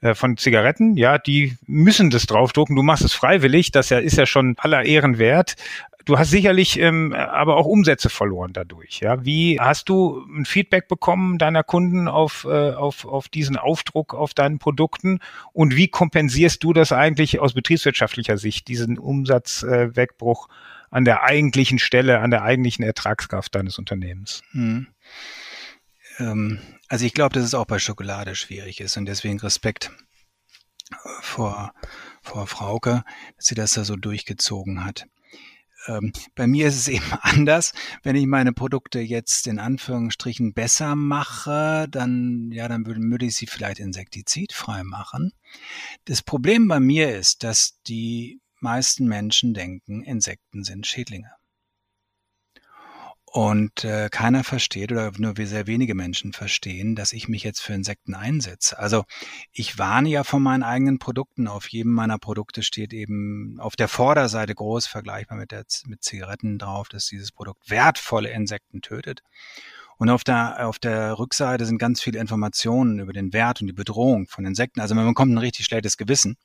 äh, von Zigaretten, ja die müssen das draufdrucken. Du machst es freiwillig, das ja, ist ja schon aller Ehren wert. Du hast sicherlich ähm, aber auch Umsätze verloren dadurch. Ja, wie hast du ein Feedback bekommen deiner Kunden auf, äh, auf, auf diesen Aufdruck auf deinen Produkten und wie kompensierst du das eigentlich aus betriebswirtschaftlicher Sicht diesen Umsatzwegbruch äh, an der eigentlichen Stelle, an der eigentlichen Ertragskraft deines Unternehmens? Hm. Ähm, also ich glaube, dass es auch bei Schokolade schwierig ist und deswegen Respekt vor, vor Frauke, dass sie das da so durchgezogen hat. Ähm, bei mir ist es eben anders. Wenn ich meine Produkte jetzt in Anführungsstrichen besser mache, dann, ja, dann würde, würde ich sie vielleicht insektizidfrei machen. Das Problem bei mir ist, dass die meisten Menschen denken, Insekten sind Schädlinge. Und äh, keiner versteht oder nur sehr wenige Menschen verstehen, dass ich mich jetzt für Insekten einsetze. Also ich warne ja von meinen eigenen Produkten. Auf jedem meiner Produkte steht eben auf der Vorderseite groß, vergleichbar mit, der, mit Zigaretten drauf, dass dieses Produkt wertvolle Insekten tötet. Und auf der, auf der Rückseite sind ganz viele Informationen über den Wert und die Bedrohung von Insekten. Also man bekommt ein richtig schlechtes Gewissen.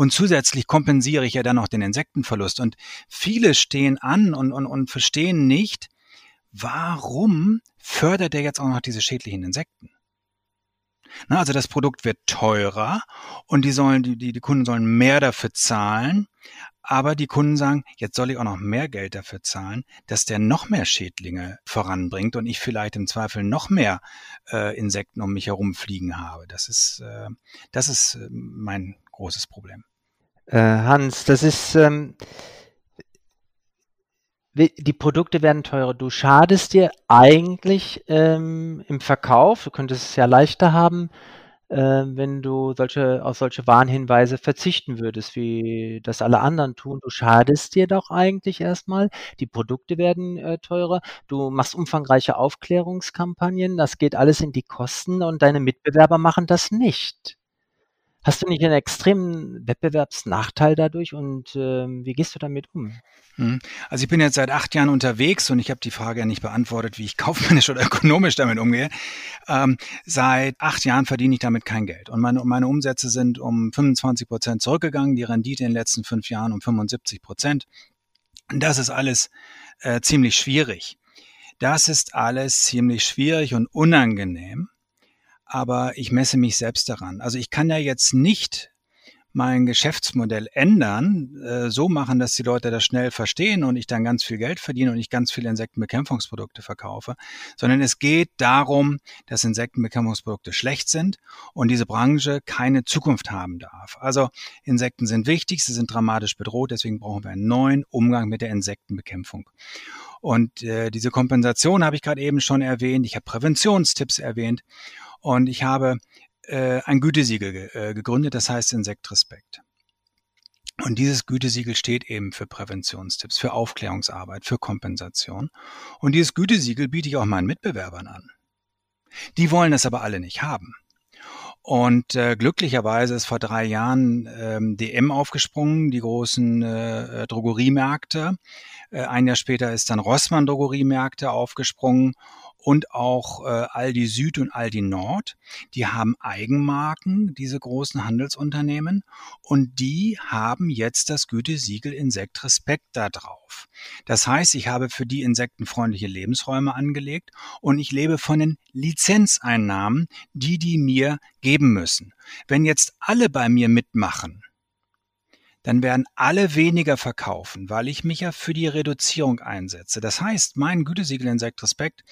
Und zusätzlich kompensiere ich ja dann noch den Insektenverlust. Und viele stehen an und, und, und verstehen nicht, warum fördert er jetzt auch noch diese schädlichen Insekten? Na, also das Produkt wird teurer und die sollen, die, die, die Kunden sollen mehr dafür zahlen. Aber die Kunden sagen, jetzt soll ich auch noch mehr Geld dafür zahlen, dass der noch mehr Schädlinge voranbringt und ich vielleicht im Zweifel noch mehr äh, Insekten um mich herum fliegen habe. Das ist, äh, das ist äh, mein großes Problem. Äh, Hans, das ist, ähm, die Produkte werden teurer. Du schadest dir eigentlich ähm, im Verkauf, du könntest es ja leichter haben, äh, wenn du solche, auf solche Warnhinweise verzichten würdest, wie das alle anderen tun. Du schadest dir doch eigentlich erstmal. Die Produkte werden äh, teurer. Du machst umfangreiche Aufklärungskampagnen. Das geht alles in die Kosten und deine Mitbewerber machen das nicht. Hast du nicht einen extremen Wettbewerbsnachteil dadurch und ähm, wie gehst du damit um? Hm. Also ich bin jetzt seit acht Jahren unterwegs und ich habe die Frage ja nicht beantwortet, wie ich kaufmännisch oder ökonomisch damit umgehe. Ähm, seit acht Jahren verdiene ich damit kein Geld und meine, meine Umsätze sind um 25 Prozent zurückgegangen, die Rendite in den letzten fünf Jahren um 75 Prozent. Das ist alles äh, ziemlich schwierig. Das ist alles ziemlich schwierig und unangenehm aber ich messe mich selbst daran. Also ich kann ja jetzt nicht mein Geschäftsmodell ändern, äh, so machen, dass die Leute das schnell verstehen und ich dann ganz viel Geld verdiene und ich ganz viele Insektenbekämpfungsprodukte verkaufe, sondern es geht darum, dass Insektenbekämpfungsprodukte schlecht sind und diese Branche keine Zukunft haben darf. Also Insekten sind wichtig, sie sind dramatisch bedroht, deswegen brauchen wir einen neuen Umgang mit der Insektenbekämpfung. Und äh, diese Kompensation habe ich gerade eben schon erwähnt, ich habe Präventionstipps erwähnt und ich habe äh, ein Gütesiegel äh, gegründet, das heißt Insektrespekt. Und dieses Gütesiegel steht eben für Präventionstipps, für Aufklärungsarbeit, für Kompensation. Und dieses Gütesiegel biete ich auch meinen Mitbewerbern an. Die wollen das aber alle nicht haben. Und äh, glücklicherweise ist vor drei Jahren ähm, DM aufgesprungen, die großen äh, Drogeriemärkte. Äh, ein Jahr später ist dann Rossmann Drogeriemärkte aufgesprungen und auch äh, Aldi Süd und Aldi Nord. Die haben Eigenmarken, diese großen Handelsunternehmen, und die haben jetzt das Gütesiegel Insekt Respekt da drauf. Das heißt, ich habe für die insektenfreundliche Lebensräume angelegt und ich lebe von den Lizenzeinnahmen, die die mir geben müssen. Wenn jetzt alle bei mir mitmachen, dann werden alle weniger verkaufen, weil ich mich ja für die Reduzierung einsetze. Das heißt, mein Gütesiegel Insekt Respekt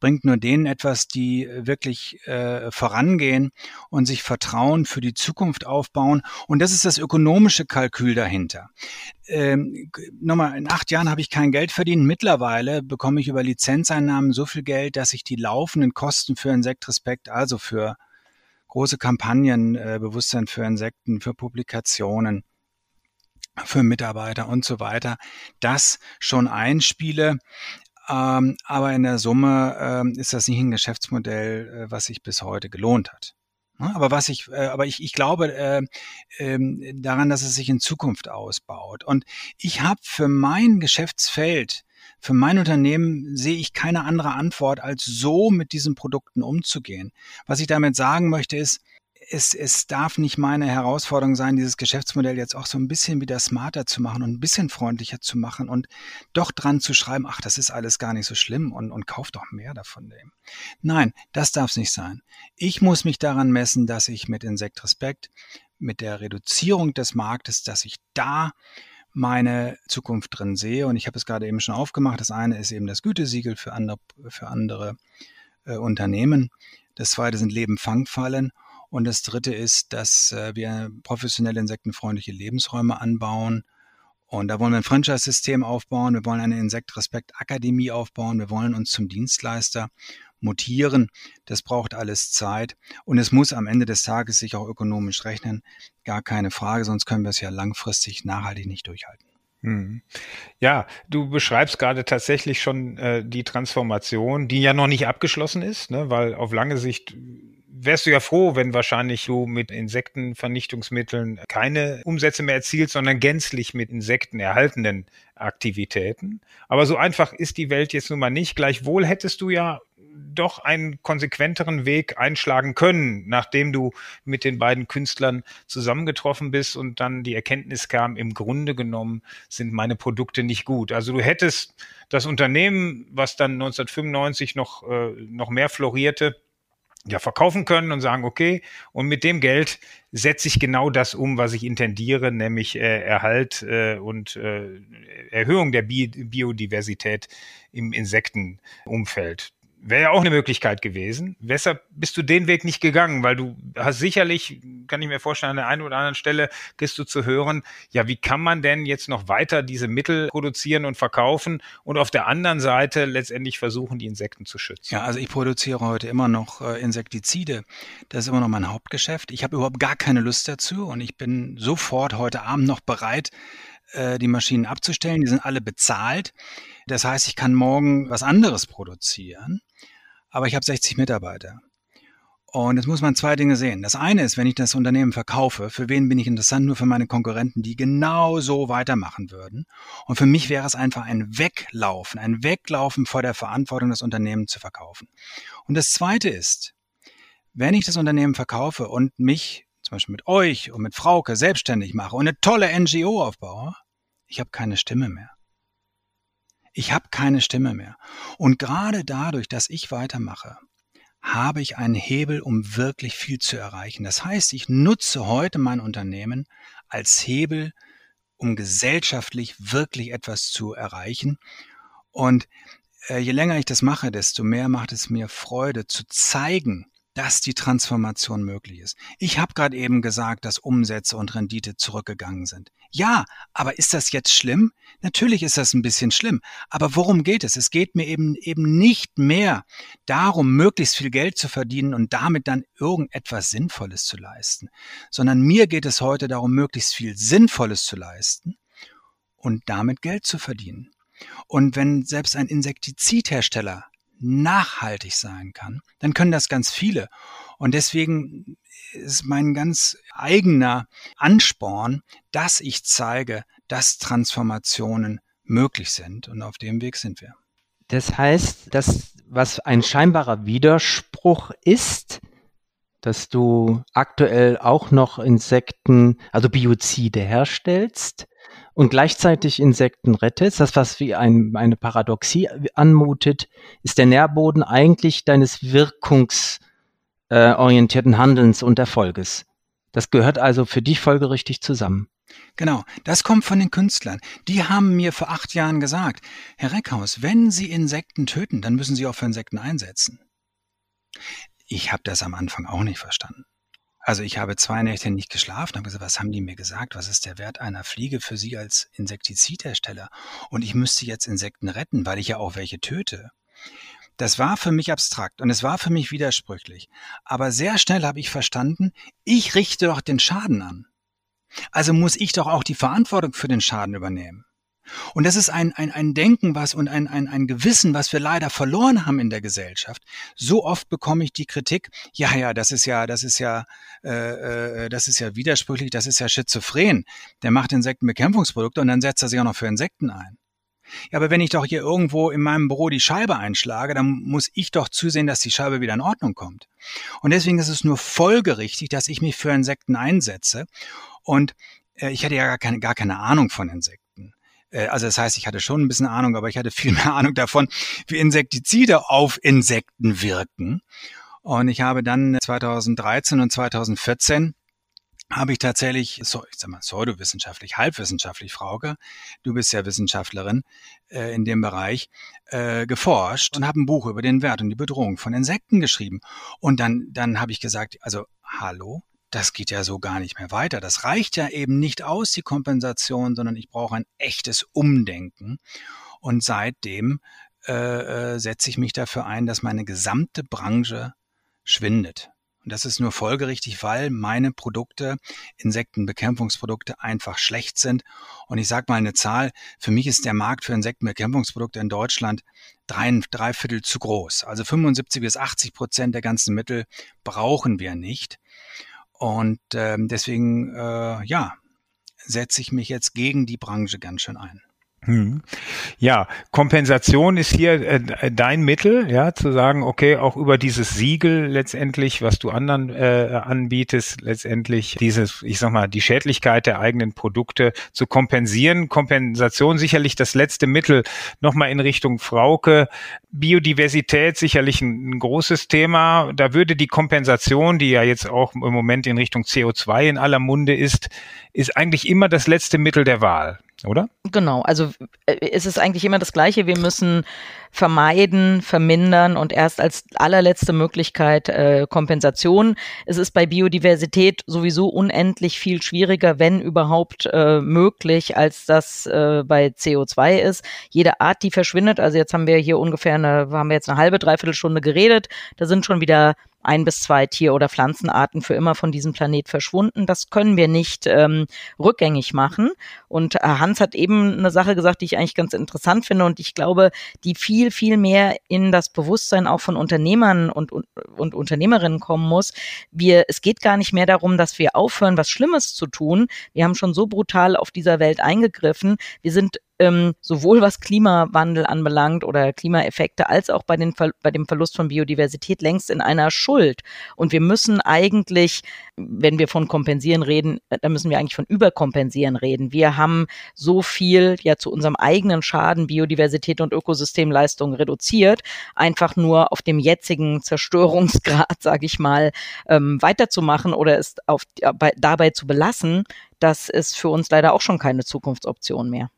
bringt nur denen etwas, die wirklich äh, vorangehen und sich Vertrauen für die Zukunft aufbauen. Und das ist das ökonomische Kalkül dahinter. Ähm, nochmal, in acht Jahren habe ich kein Geld verdient. Mittlerweile bekomme ich über Lizenzeinnahmen so viel Geld, dass ich die laufenden Kosten für Insekt Respekt, also für große Kampagnen, äh, Bewusstsein für Insekten, für Publikationen, für Mitarbeiter und so weiter, das schon einspiele. Ähm, aber in der Summe ähm, ist das nicht ein Geschäftsmodell, äh, was sich bis heute gelohnt hat. Ne? Aber was ich, äh, aber ich, ich glaube äh, äh, daran, dass es sich in Zukunft ausbaut. Und ich habe für mein Geschäftsfeld, für mein Unternehmen sehe ich keine andere Antwort, als so mit diesen Produkten umzugehen. Was ich damit sagen möchte, ist, es, es darf nicht meine Herausforderung sein, dieses Geschäftsmodell jetzt auch so ein bisschen wieder smarter zu machen und ein bisschen freundlicher zu machen und doch dran zu schreiben, ach, das ist alles gar nicht so schlimm und, und kauf doch mehr davon dem. Nein, das darf es nicht sein. Ich muss mich daran messen, dass ich mit Insekt Respekt, mit der Reduzierung des Marktes, dass ich da meine Zukunft drin sehe. Und ich habe es gerade eben schon aufgemacht. Das eine ist eben das Gütesiegel für andere, für andere äh, Unternehmen. Das zweite sind Lebenfangfallen. Und das Dritte ist, dass äh, wir professionelle insektenfreundliche Lebensräume anbauen. Und da wollen wir ein Franchise-System aufbauen. Wir wollen eine Insekt-Respekt-Akademie aufbauen. Wir wollen uns zum Dienstleister mutieren. Das braucht alles Zeit. Und es muss am Ende des Tages sich auch ökonomisch rechnen. Gar keine Frage, sonst können wir es ja langfristig nachhaltig nicht durchhalten. Hm. Ja, du beschreibst gerade tatsächlich schon äh, die Transformation, die ja noch nicht abgeschlossen ist, ne, weil auf lange Sicht wärst du ja froh, wenn wahrscheinlich du mit Insektenvernichtungsmitteln keine Umsätze mehr erzielst, sondern gänzlich mit Insekten erhaltenen Aktivitäten. Aber so einfach ist die Welt jetzt nun mal nicht. Gleichwohl hättest du ja doch einen konsequenteren Weg einschlagen können, nachdem du mit den beiden Künstlern zusammengetroffen bist und dann die Erkenntnis kam, im Grunde genommen sind meine Produkte nicht gut. Also du hättest das Unternehmen, was dann 1995 noch, äh, noch mehr florierte, ja, verkaufen können und sagen, okay, und mit dem Geld setze ich genau das um, was ich intendiere, nämlich äh, Erhalt äh, und äh, Erhöhung der Bi Biodiversität im Insektenumfeld. Wäre ja auch eine Möglichkeit gewesen. Weshalb bist du den Weg nicht gegangen? Weil du hast sicherlich, kann ich mir vorstellen, an der einen oder anderen Stelle kriegst du zu hören, ja, wie kann man denn jetzt noch weiter diese Mittel produzieren und verkaufen und auf der anderen Seite letztendlich versuchen, die Insekten zu schützen? Ja, also ich produziere heute immer noch äh, Insektizide. Das ist immer noch mein Hauptgeschäft. Ich habe überhaupt gar keine Lust dazu und ich bin sofort heute Abend noch bereit, äh, die Maschinen abzustellen. Die sind alle bezahlt. Das heißt, ich kann morgen was anderes produzieren, aber ich habe 60 Mitarbeiter. Und jetzt muss man zwei Dinge sehen. Das eine ist, wenn ich das Unternehmen verkaufe, für wen bin ich interessant? Nur für meine Konkurrenten, die genau so weitermachen würden. Und für mich wäre es einfach ein Weglaufen, ein Weglaufen vor der Verantwortung, das Unternehmen zu verkaufen. Und das zweite ist, wenn ich das Unternehmen verkaufe und mich zum Beispiel mit euch und mit Frauke selbstständig mache und eine tolle NGO aufbaue, ich habe keine Stimme mehr. Ich habe keine Stimme mehr. Und gerade dadurch, dass ich weitermache, habe ich einen Hebel, um wirklich viel zu erreichen. Das heißt, ich nutze heute mein Unternehmen als Hebel, um gesellschaftlich wirklich etwas zu erreichen. Und äh, je länger ich das mache, desto mehr macht es mir Freude zu zeigen, dass die Transformation möglich ist. Ich habe gerade eben gesagt, dass Umsätze und Rendite zurückgegangen sind. Ja, aber ist das jetzt schlimm? Natürlich ist das ein bisschen schlimm. Aber worum geht es? Es geht mir eben eben nicht mehr darum, möglichst viel Geld zu verdienen und damit dann irgendetwas Sinnvolles zu leisten, sondern mir geht es heute darum, möglichst viel Sinnvolles zu leisten und damit Geld zu verdienen. Und wenn selbst ein Insektizidhersteller nachhaltig sein kann, dann können das ganz viele. Und deswegen ist mein ganz eigener Ansporn, dass ich zeige, dass Transformationen möglich sind. Und auf dem Weg sind wir. Das heißt, dass was ein scheinbarer Widerspruch ist, dass du aktuell auch noch Insekten, also Biozide herstellst, und gleichzeitig Insekten rettest, das was wie ein, eine Paradoxie anmutet, ist der Nährboden eigentlich deines wirkungsorientierten äh, Handelns und Erfolges. Das gehört also für dich folgerichtig zusammen. Genau, das kommt von den Künstlern. Die haben mir vor acht Jahren gesagt, Herr Reckhaus, wenn Sie Insekten töten, dann müssen Sie auch für Insekten einsetzen. Ich habe das am Anfang auch nicht verstanden. Also ich habe zwei Nächte nicht geschlafen, habe gesagt, was haben die mir gesagt? Was ist der Wert einer Fliege für Sie als Insektizidhersteller? Und ich müsste jetzt Insekten retten, weil ich ja auch welche töte. Das war für mich abstrakt und es war für mich widersprüchlich. Aber sehr schnell habe ich verstanden, ich richte doch den Schaden an. Also muss ich doch auch die Verantwortung für den Schaden übernehmen. Und das ist ein, ein, ein Denken was und ein, ein, ein Gewissen, was wir leider verloren haben in der Gesellschaft. So oft bekomme ich die Kritik, ja, ja, das ist ja, das ist ja, äh, äh, das ist ja widersprüchlich, das ist ja schizophren. Der macht Insektenbekämpfungsprodukte und dann setzt er sich auch noch für Insekten ein. Ja, aber wenn ich doch hier irgendwo in meinem Büro die Scheibe einschlage, dann muss ich doch zusehen, dass die Scheibe wieder in Ordnung kommt. Und deswegen ist es nur folgerichtig, dass ich mich für Insekten einsetze. Und äh, ich hatte ja gar keine, gar keine Ahnung von Insekten. Äh, also das heißt, ich hatte schon ein bisschen Ahnung, aber ich hatte viel mehr Ahnung davon, wie Insektizide auf Insekten wirken. Und ich habe dann 2013 und 2014 habe ich tatsächlich, so, ich sag mal, pseudowissenschaftlich, halbwissenschaftlich, Frauke, du bist ja Wissenschaftlerin äh, in dem Bereich, äh, geforscht und habe ein Buch über den Wert und die Bedrohung von Insekten geschrieben. Und dann, dann habe ich gesagt, also hallo, das geht ja so gar nicht mehr weiter. Das reicht ja eben nicht aus, die Kompensation, sondern ich brauche ein echtes Umdenken. Und seitdem äh, äh, setze ich mich dafür ein, dass meine gesamte Branche schwindet. Und das ist nur folgerichtig, weil meine Produkte, Insektenbekämpfungsprodukte, einfach schlecht sind. Und ich sage mal eine Zahl, für mich ist der Markt für Insektenbekämpfungsprodukte in Deutschland drei, drei Viertel zu groß. Also 75 bis 80 Prozent der ganzen Mittel brauchen wir nicht. Und ähm, deswegen, äh, ja, setze ich mich jetzt gegen die Branche ganz schön ein. Hm. Ja, Kompensation ist hier äh, dein Mittel, ja, zu sagen, okay, auch über dieses Siegel letztendlich, was du anderen äh, anbietest, letztendlich dieses, ich sag mal, die Schädlichkeit der eigenen Produkte zu kompensieren. Kompensation sicherlich das letzte Mittel. Nochmal in Richtung Frauke. Biodiversität sicherlich ein, ein großes Thema. Da würde die Kompensation, die ja jetzt auch im Moment in Richtung CO2 in aller Munde ist, ist eigentlich immer das letzte Mittel der Wahl oder? Genau, also äh, es ist eigentlich immer das Gleiche. Wir müssen vermeiden, vermindern und erst als allerletzte Möglichkeit äh, Kompensation. Es ist bei Biodiversität sowieso unendlich viel schwieriger, wenn überhaupt äh, möglich, als das äh, bei CO2 ist. Jede Art, die verschwindet, also jetzt haben wir hier ungefähr eine, haben wir jetzt eine halbe, dreiviertel Stunde geredet, da sind schon wieder ein bis zwei Tier- oder Pflanzenarten für immer von diesem Planet verschwunden. Das können wir nicht ähm, rückgängig machen. Und äh, Hans hat eben eine Sache gesagt, die ich eigentlich ganz interessant finde und ich glaube, die viel, viel mehr in das Bewusstsein auch von Unternehmern und, und, und Unternehmerinnen kommen muss. Wir, es geht gar nicht mehr darum, dass wir aufhören, was Schlimmes zu tun. Wir haben schon so brutal auf dieser Welt eingegriffen. Wir sind ähm, sowohl was Klimawandel anbelangt oder Klimaeffekte, als auch bei, den, bei dem Verlust von Biodiversität längst in einer Schuld. Und wir müssen eigentlich, wenn wir von kompensieren reden, äh, dann müssen wir eigentlich von überkompensieren reden. Wir haben so viel ja zu unserem eigenen Schaden Biodiversität und Ökosystemleistung reduziert, einfach nur auf dem jetzigen Zerstörungsgrad, sage ich mal, ähm, weiterzumachen oder es auf, dabei zu belassen, das ist für uns leider auch schon keine Zukunftsoption mehr.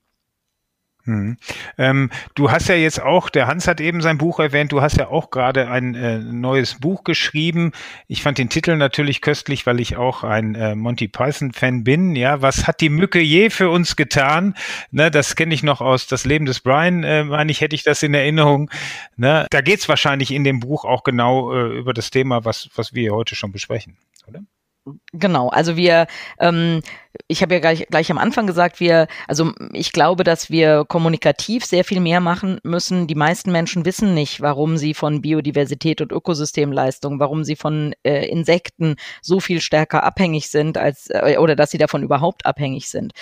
Hm. Ähm, du hast ja jetzt auch, der Hans hat eben sein Buch erwähnt, du hast ja auch gerade ein äh, neues Buch geschrieben. Ich fand den Titel natürlich köstlich, weil ich auch ein äh, Monty Python-Fan bin. Ja, was hat die Mücke je für uns getan? Ne, das kenne ich noch aus Das Leben des Brian, äh, meine ich, hätte ich das in Erinnerung. Ne, da geht's wahrscheinlich in dem Buch auch genau äh, über das Thema, was, was wir heute schon besprechen, oder? Genau, also wir, ähm, ich habe ja gleich, gleich am Anfang gesagt, wir, also ich glaube, dass wir kommunikativ sehr viel mehr machen müssen. Die meisten Menschen wissen nicht, warum sie von Biodiversität und Ökosystemleistung, warum sie von äh, Insekten so viel stärker abhängig sind als äh, oder dass sie davon überhaupt abhängig sind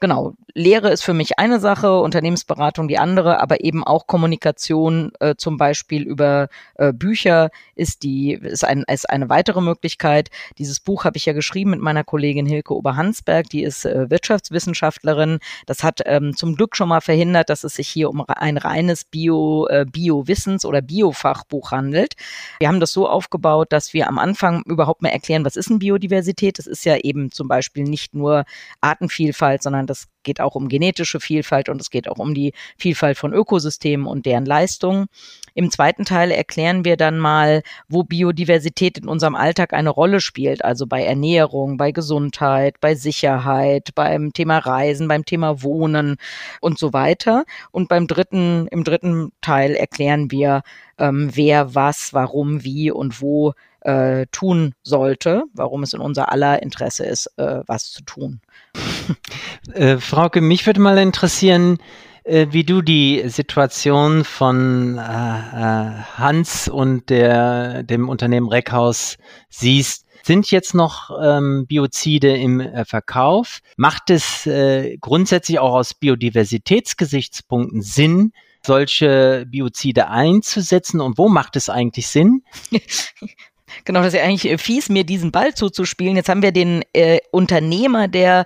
genau, Lehre ist für mich eine Sache, Unternehmensberatung die andere, aber eben auch Kommunikation äh, zum Beispiel über äh, Bücher ist die ist, ein, ist eine weitere Möglichkeit. Dieses Buch habe ich ja geschrieben mit meiner Kollegin Hilke Oberhansberg, die ist äh, Wirtschaftswissenschaftlerin. Das hat ähm, zum Glück schon mal verhindert, dass es sich hier um ein reines Bio äh, Bio-Wissens- oder Biofachbuch handelt. Wir haben das so aufgebaut, dass wir am Anfang überhaupt mal erklären, was ist denn Biodiversität? Das ist ja eben zum Beispiel nicht nur Artenvielfalt, sondern das geht auch um genetische Vielfalt und es geht auch um die Vielfalt von Ökosystemen und deren Leistungen. Im zweiten Teil erklären wir dann mal, wo Biodiversität in unserem Alltag eine Rolle spielt, also bei Ernährung, bei Gesundheit, bei Sicherheit, beim Thema Reisen, beim Thema Wohnen und so weiter. Und beim dritten, im dritten Teil erklären wir, ähm, wer was, warum, wie und wo äh, tun sollte, warum es in unser aller Interesse ist, äh, was zu tun. Äh, Frauke, mich würde mal interessieren, äh, wie du die Situation von äh, äh, Hans und der, dem Unternehmen Reckhaus siehst. Sind jetzt noch ähm, Biozide im äh, Verkauf? Macht es äh, grundsätzlich auch aus Biodiversitätsgesichtspunkten Sinn, solche Biozide einzusetzen und wo macht es eigentlich Sinn? Genau, das ist ja eigentlich äh, fies, mir diesen Ball zuzuspielen. Jetzt haben wir den äh, Unternehmer, der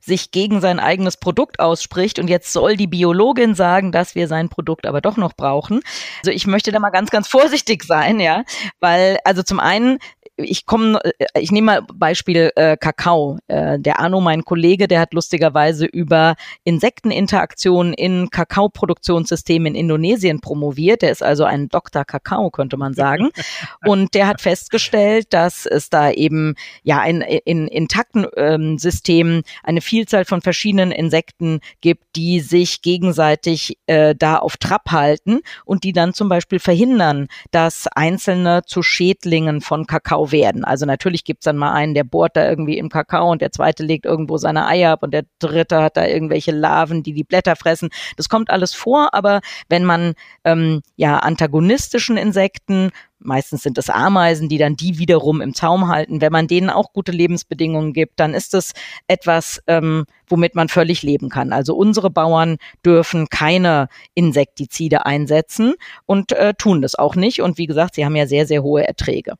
sich gegen sein eigenes Produkt ausspricht und jetzt soll die Biologin sagen, dass wir sein Produkt aber doch noch brauchen. Also ich möchte da mal ganz, ganz vorsichtig sein, ja, weil also zum einen ich komme, äh, ich nehme mal Beispiel äh, Kakao. Äh, der Arno, mein Kollege, der hat lustigerweise über Insekteninteraktionen in Kakaoproduktionssystemen in Indonesien promoviert. Der ist also ein Doktor Kakao, könnte man sagen. Und der hat festgestellt, dass es da eben ja ein in intakten ähm, Systemen eine Vielzahl von verschiedenen Insekten gibt, die sich gegenseitig äh, da auf Trab halten und die dann zum Beispiel verhindern, dass einzelne zu Schädlingen von Kakao Werden. Also natürlich gibt's dann mal einen, der bohrt da irgendwie im Kakao und der zweite legt irgendwo seine Eier ab und der dritte hat da irgendwelche Larven, die die Blätter fressen. Das kommt alles vor, aber wenn man ähm, ja antagonistischen Insekten Meistens sind es Ameisen, die dann die wiederum im Zaum halten. Wenn man denen auch gute Lebensbedingungen gibt, dann ist es etwas, ähm, womit man völlig leben kann. Also unsere Bauern dürfen keine Insektizide einsetzen und äh, tun das auch nicht. Und wie gesagt, sie haben ja sehr, sehr hohe Erträge.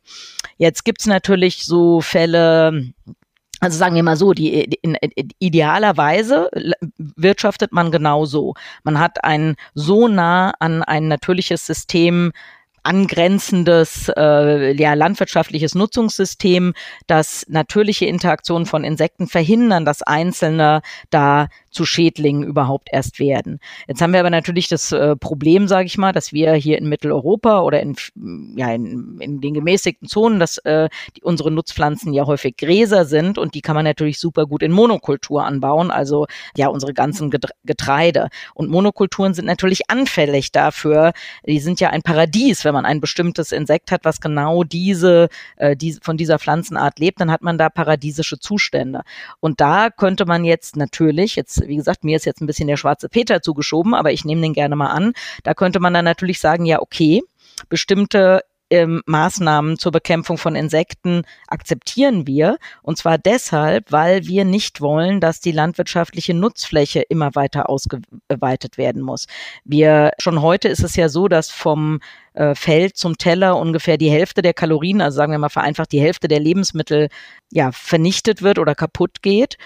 Jetzt gibt's natürlich so Fälle, also sagen wir mal so, die, in, in, idealerweise wirtschaftet man genau so. Man hat ein so nah an ein natürliches System angrenzendes äh, ja, landwirtschaftliches Nutzungssystem, das natürliche Interaktionen von Insekten verhindern, dass Einzelne da zu Schädlingen überhaupt erst werden. Jetzt haben wir aber natürlich das äh, Problem, sage ich mal, dass wir hier in Mitteleuropa oder in, ja, in, in den gemäßigten Zonen, dass äh, die, unsere Nutzpflanzen ja häufig Gräser sind und die kann man natürlich super gut in Monokultur anbauen, also ja unsere ganzen Getreide. Und Monokulturen sind natürlich anfällig dafür. Die sind ja ein Paradies, wenn man ein bestimmtes Insekt hat, was genau diese, äh, diese von dieser Pflanzenart lebt, dann hat man da paradiesische Zustände. Und da könnte man jetzt natürlich, jetzt wie gesagt, mir ist jetzt ein bisschen der schwarze Peter zugeschoben, aber ich nehme den gerne mal an. Da könnte man dann natürlich sagen, ja, okay, bestimmte ähm, Maßnahmen zur Bekämpfung von Insekten akzeptieren wir. Und zwar deshalb, weil wir nicht wollen, dass die landwirtschaftliche Nutzfläche immer weiter ausgeweitet werden muss. Wir, schon heute ist es ja so, dass vom äh, Feld zum Teller ungefähr die Hälfte der Kalorien, also sagen wir mal vereinfacht die Hälfte der Lebensmittel, ja, vernichtet wird oder kaputt geht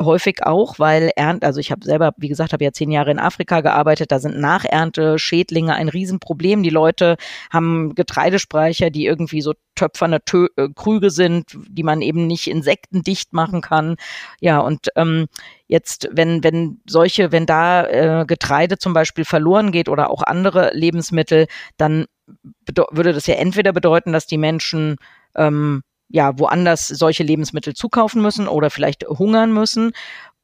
häufig auch, weil Ernte, also ich habe selber, wie gesagt, habe ja zehn Jahre in Afrika gearbeitet, da sind Nachernte, Schädlinge ein Riesenproblem. Die Leute haben Getreidespeicher, die irgendwie so töpferne Tö äh, Krüge sind, die man eben nicht insektendicht machen kann. Ja, und ähm, jetzt, wenn, wenn solche, wenn da äh, Getreide zum Beispiel verloren geht oder auch andere Lebensmittel, dann würde das ja entweder bedeuten, dass die Menschen ähm, ja woanders solche Lebensmittel zukaufen müssen oder vielleicht hungern müssen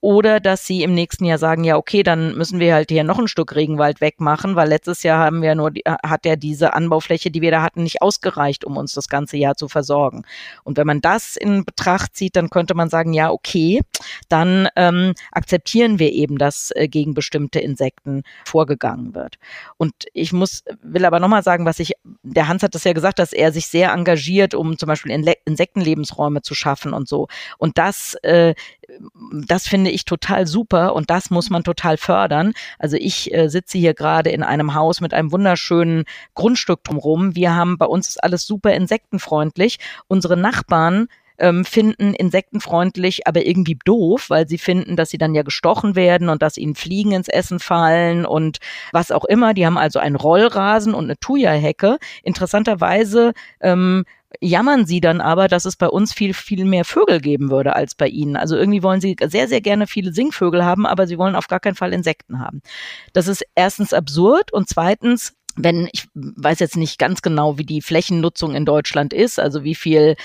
oder dass sie im nächsten Jahr sagen, ja, okay, dann müssen wir halt hier noch ein Stück Regenwald wegmachen, weil letztes Jahr haben wir nur, äh, hat ja diese Anbaufläche, die wir da hatten, nicht ausgereicht, um uns das ganze Jahr zu versorgen. Und wenn man das in Betracht zieht, dann könnte man sagen, ja, okay, dann ähm, akzeptieren wir eben, dass äh, gegen bestimmte Insekten vorgegangen wird. Und ich muss, will aber nochmal sagen, was ich, der Hans hat das ja gesagt, dass er sich sehr engagiert, um zum Beispiel Insektenlebensräume zu schaffen und so. Und das, äh, das finde finde ich total super und das muss man total fördern. Also ich äh, sitze hier gerade in einem Haus mit einem wunderschönen Grundstück drumherum. Wir haben bei uns ist alles super insektenfreundlich. Unsere Nachbarn ähm, finden insektenfreundlich, aber irgendwie doof, weil sie finden, dass sie dann ja gestochen werden und dass ihnen Fliegen ins Essen fallen und was auch immer. Die haben also einen Rollrasen und eine Thuja-Hecke. Interessanterweise ähm, jammern sie dann aber, dass es bei uns viel, viel mehr Vögel geben würde als bei ihnen. Also irgendwie wollen sie sehr, sehr gerne viele Singvögel haben, aber sie wollen auf gar keinen Fall Insekten haben. Das ist erstens absurd und zweitens wenn, ich weiß jetzt nicht ganz genau, wie die Flächennutzung in Deutschland ist, also wie viel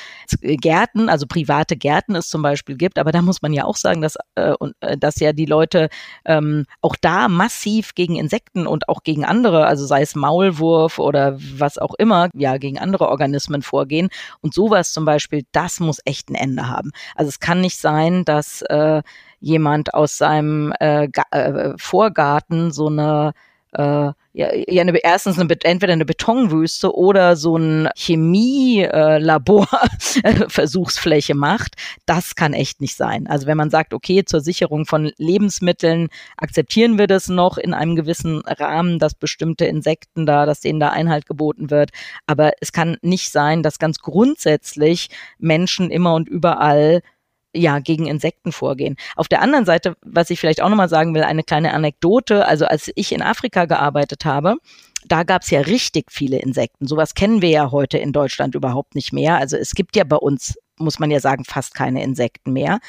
Gärten, also private Gärten es zum Beispiel gibt, aber da muss man ja auch sagen, dass, äh, äh, dass ja die Leute ähm, auch da massiv gegen Insekten und auch gegen andere, also sei es Maulwurf oder was auch immer, ja, gegen andere Organismen vorgehen. Und sowas zum Beispiel, das muss echt ein Ende haben. Also es kann nicht sein, dass äh, jemand aus seinem äh, äh, Vorgarten so eine äh, ja, ja eine, erstens eine, entweder eine Betonwüste oder so ein Chemielabor-Versuchsfläche macht, das kann echt nicht sein. Also wenn man sagt, okay, zur Sicherung von Lebensmitteln akzeptieren wir das noch in einem gewissen Rahmen, dass bestimmte Insekten da, dass denen da Einhalt geboten wird, aber es kann nicht sein, dass ganz grundsätzlich Menschen immer und überall ja, gegen Insekten vorgehen. Auf der anderen Seite, was ich vielleicht auch nochmal sagen will, eine kleine Anekdote. Also als ich in Afrika gearbeitet habe, da gab es ja richtig viele Insekten. Sowas kennen wir ja heute in Deutschland überhaupt nicht mehr. Also es gibt ja bei uns muss man ja sagen, fast keine Insekten mehr.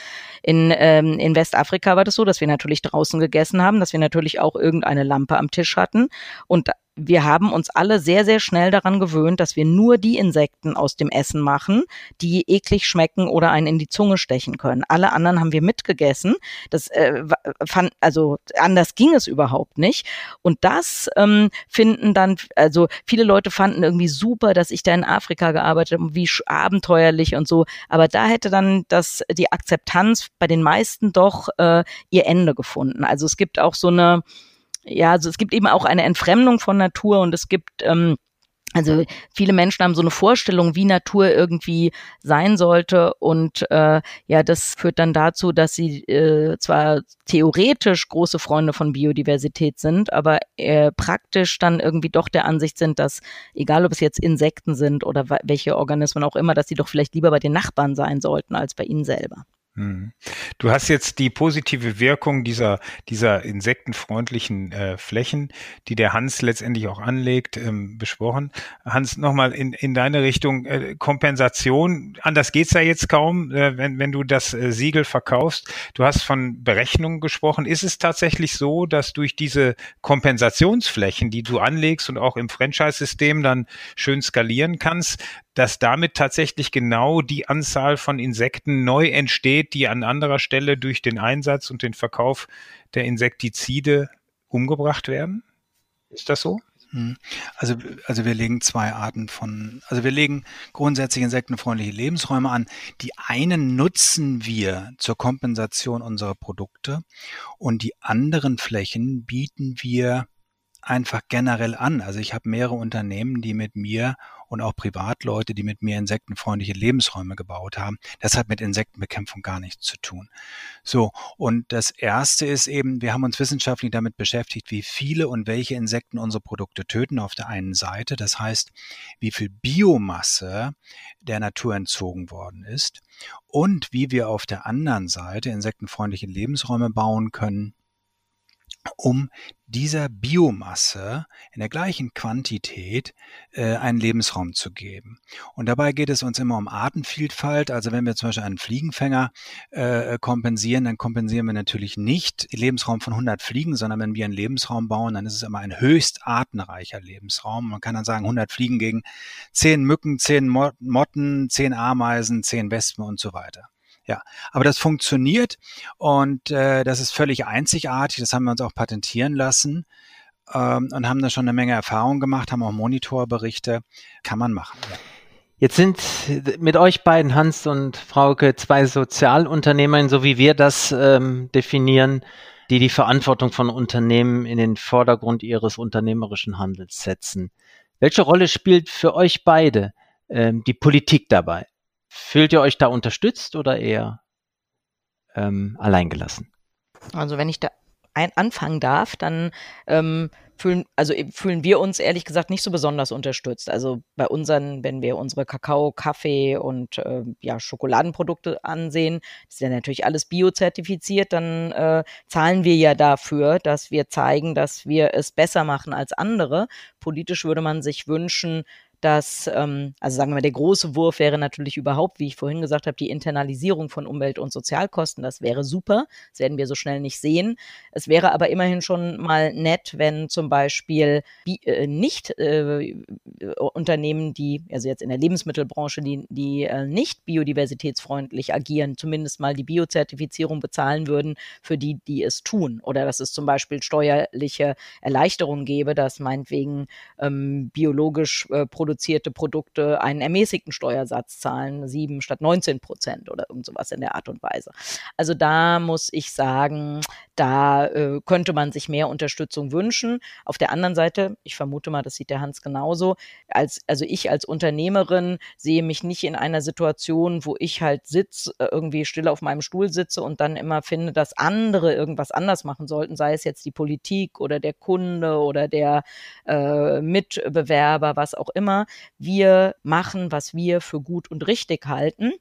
In, ähm, in Westafrika war das so, dass wir natürlich draußen gegessen haben, dass wir natürlich auch irgendeine Lampe am Tisch hatten. Und wir haben uns alle sehr, sehr schnell daran gewöhnt, dass wir nur die Insekten aus dem Essen machen, die eklig schmecken oder einen in die Zunge stechen können. Alle anderen haben wir mitgegessen. Das äh, fand, also anders ging es überhaupt nicht. Und das ähm, finden dann, also viele Leute fanden irgendwie super, dass ich da in Afrika gearbeitet habe, wie abenteuerlich und so. Aber da hätte dann das die Akzeptanz bei den meisten doch äh, ihr Ende gefunden. Also es gibt auch so eine ja, also es gibt eben auch eine Entfremdung von Natur und es gibt ähm, also viele Menschen haben so eine Vorstellung, wie Natur irgendwie sein sollte und äh, ja, das führt dann dazu, dass sie äh, zwar theoretisch große Freunde von Biodiversität sind, aber äh, praktisch dann irgendwie doch der Ansicht sind, dass egal ob es jetzt Insekten sind oder welche Organismen auch immer, dass sie doch vielleicht lieber bei den Nachbarn sein sollten als bei ihnen selber. Hm. Du hast jetzt die positive Wirkung dieser, dieser insektenfreundlichen äh, Flächen, die der Hans letztendlich auch anlegt, ähm, besprochen. Hans, nochmal in, in deine Richtung äh, Kompensation. Anders geht's ja jetzt kaum, äh, wenn, wenn du das äh, Siegel verkaufst. Du hast von Berechnungen gesprochen. Ist es tatsächlich so, dass durch diese Kompensationsflächen, die du anlegst und auch im Franchise-System dann schön skalieren kannst, dass damit tatsächlich genau die Anzahl von Insekten neu entsteht, die an anderer Stelle durch den Einsatz und den Verkauf der Insektizide umgebracht werden? Ist das so? Hm. Also, also wir legen zwei Arten von, also wir legen grundsätzlich insektenfreundliche Lebensräume an. Die einen nutzen wir zur Kompensation unserer Produkte und die anderen Flächen bieten wir einfach generell an. Also ich habe mehrere Unternehmen, die mit mir und auch Privatleute, die mit mir insektenfreundliche Lebensräume gebaut haben. Das hat mit Insektenbekämpfung gar nichts zu tun. So, und das Erste ist eben, wir haben uns wissenschaftlich damit beschäftigt, wie viele und welche Insekten unsere Produkte töten auf der einen Seite. Das heißt, wie viel Biomasse der Natur entzogen worden ist und wie wir auf der anderen Seite insektenfreundliche Lebensräume bauen können, um dieser Biomasse in der gleichen Quantität äh, einen Lebensraum zu geben. Und dabei geht es uns immer um Artenvielfalt. Also wenn wir zum Beispiel einen Fliegenfänger äh, kompensieren, dann kompensieren wir natürlich nicht den Lebensraum von 100 Fliegen, sondern wenn wir einen Lebensraum bauen, dann ist es immer ein höchst artenreicher Lebensraum. Man kann dann sagen 100 Fliegen gegen 10 Mücken, 10 Motten, 10 Ameisen, 10 Wespen und so weiter. Ja, aber das funktioniert und äh, das ist völlig einzigartig. Das haben wir uns auch patentieren lassen ähm, und haben da schon eine Menge Erfahrung gemacht, haben auch Monitorberichte. Kann man machen. Ja. Jetzt sind mit euch beiden, Hans und Frauke, zwei Sozialunternehmer, so wie wir das ähm, definieren, die die Verantwortung von Unternehmen in den Vordergrund ihres unternehmerischen Handels setzen. Welche Rolle spielt für euch beide ähm, die Politik dabei? Fühlt ihr euch da unterstützt oder eher ähm, alleingelassen? Also wenn ich da ein anfangen darf, dann ähm, fühlen, also fühlen wir uns ehrlich gesagt nicht so besonders unterstützt. Also bei unseren, wenn wir unsere Kakao, Kaffee und äh, ja, Schokoladenprodukte ansehen, ist ja natürlich alles biozertifiziert, dann äh, zahlen wir ja dafür, dass wir zeigen, dass wir es besser machen als andere. Politisch würde man sich wünschen, dass, ähm, also sagen wir mal, der große Wurf wäre natürlich überhaupt, wie ich vorhin gesagt habe, die Internalisierung von Umwelt- und Sozialkosten. Das wäre super. Das werden wir so schnell nicht sehen. Es wäre aber immerhin schon mal nett, wenn zum Beispiel äh, nicht äh, Unternehmen, die, also jetzt in der Lebensmittelbranche, die, die äh, nicht biodiversitätsfreundlich agieren, zumindest mal die Biozertifizierung bezahlen würden für die, die es tun. Oder dass es zum Beispiel steuerliche Erleichterungen gäbe, dass meinetwegen ähm, biologisch äh, Produkte einen ermäßigten Steuersatz zahlen, sieben statt 19 Prozent oder irgend sowas in der Art und Weise. Also da muss ich sagen, da äh, könnte man sich mehr Unterstützung wünschen. Auf der anderen Seite, ich vermute mal, das sieht der Hans genauso, als, also ich als Unternehmerin sehe mich nicht in einer Situation, wo ich halt sitze, äh, irgendwie still auf meinem Stuhl sitze und dann immer finde, dass andere irgendwas anders machen sollten, sei es jetzt die Politik oder der Kunde oder der äh, Mitbewerber, was auch immer immer, wir machen, was wir für gut und richtig halten.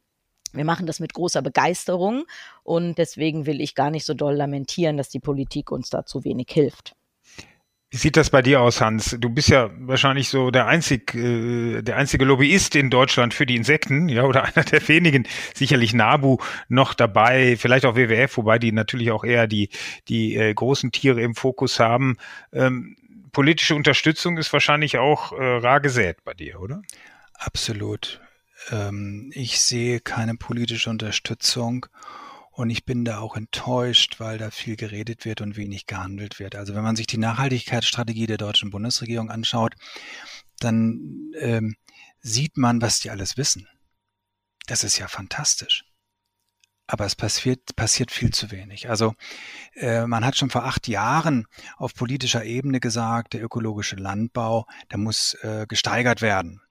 Wir machen das mit großer Begeisterung und deswegen will ich gar nicht so doll lamentieren, dass die Politik uns da zu wenig hilft. Wie sieht das bei dir aus, Hans? Du bist ja wahrscheinlich so der einzig, äh, der einzige Lobbyist in Deutschland für die Insekten, ja, oder einer der wenigen. Sicherlich NABU noch dabei, vielleicht auch WWF, wobei die natürlich auch eher die die äh, großen Tiere im Fokus haben. Ähm, politische Unterstützung ist wahrscheinlich auch äh, rar gesät bei dir, oder? Absolut. Ähm, ich sehe keine politische Unterstützung und ich bin da auch enttäuscht, weil da viel geredet wird und wenig gehandelt wird. Also wenn man sich die Nachhaltigkeitsstrategie der deutschen Bundesregierung anschaut, dann ähm, sieht man, was die alles wissen. Das ist ja fantastisch. Aber es passiert, passiert viel zu wenig. Also äh, man hat schon vor acht Jahren auf politischer Ebene gesagt, der ökologische Landbau, der muss äh, gesteigert werden.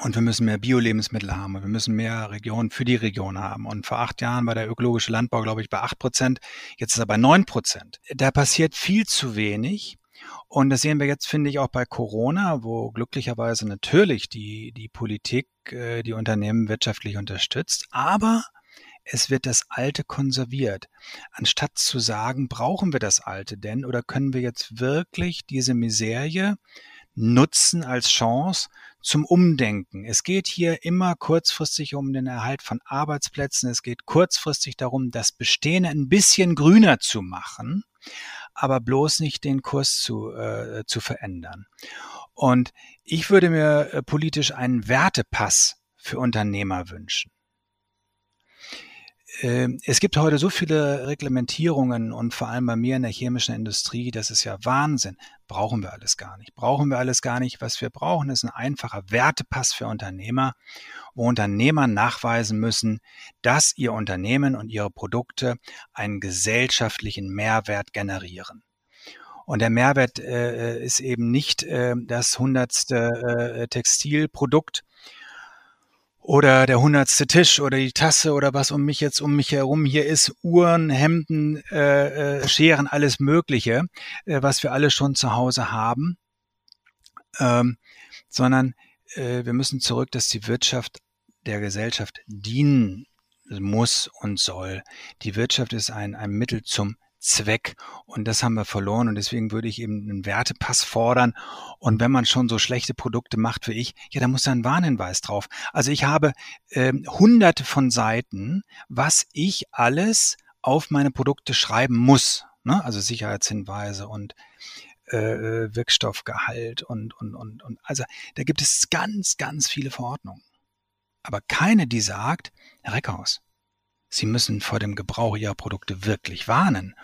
Und wir müssen mehr Bio-Lebensmittel haben und wir müssen mehr Regionen für die Region haben. Und vor acht Jahren war der ökologische Landbau, glaube ich, bei acht Prozent. Jetzt ist er bei neun Prozent. Da passiert viel zu wenig. Und das sehen wir jetzt, finde ich, auch bei Corona, wo glücklicherweise natürlich die, die Politik äh, die Unternehmen wirtschaftlich unterstützt. Aber es wird das Alte konserviert. Anstatt zu sagen, brauchen wir das Alte denn oder können wir jetzt wirklich diese Miserie nutzen als Chance zum Umdenken. Es geht hier immer kurzfristig um den Erhalt von Arbeitsplätzen. Es geht kurzfristig darum, das Bestehende ein bisschen grüner zu machen, aber bloß nicht den Kurs zu, äh, zu verändern. Und ich würde mir äh, politisch einen Wertepass für Unternehmer wünschen. Ähm, es gibt heute so viele Reglementierungen und vor allem bei mir in der chemischen Industrie, das ist ja Wahnsinn. Brauchen wir alles gar nicht. Brauchen wir alles gar nicht. Was wir brauchen, ist ein einfacher Wertepass für Unternehmer, wo Unternehmer nachweisen müssen, dass ihr Unternehmen und ihre Produkte einen gesellschaftlichen Mehrwert generieren. Und der Mehrwert äh, ist eben nicht äh, das hundertste äh, Textilprodukt oder der hundertste Tisch oder die Tasse oder was um mich jetzt um mich herum hier ist, Uhren, Hemden, äh, äh, Scheren, alles Mögliche, äh, was wir alle schon zu Hause haben, ähm, sondern äh, wir müssen zurück, dass die Wirtschaft der Gesellschaft dienen muss und soll. Die Wirtschaft ist ein, ein Mittel zum Zweck. Und das haben wir verloren. Und deswegen würde ich eben einen Wertepass fordern. Und wenn man schon so schlechte Produkte macht wie ich, ja, da muss da ein Warnhinweis drauf. Also ich habe äh, hunderte von Seiten, was ich alles auf meine Produkte schreiben muss. Ne? Also Sicherheitshinweise und äh, Wirkstoffgehalt und, und, und, und. Also da gibt es ganz, ganz viele Verordnungen. Aber keine, die sagt, Herr Reckhaus, Sie müssen vor dem Gebrauch Ihrer Produkte wirklich warnen.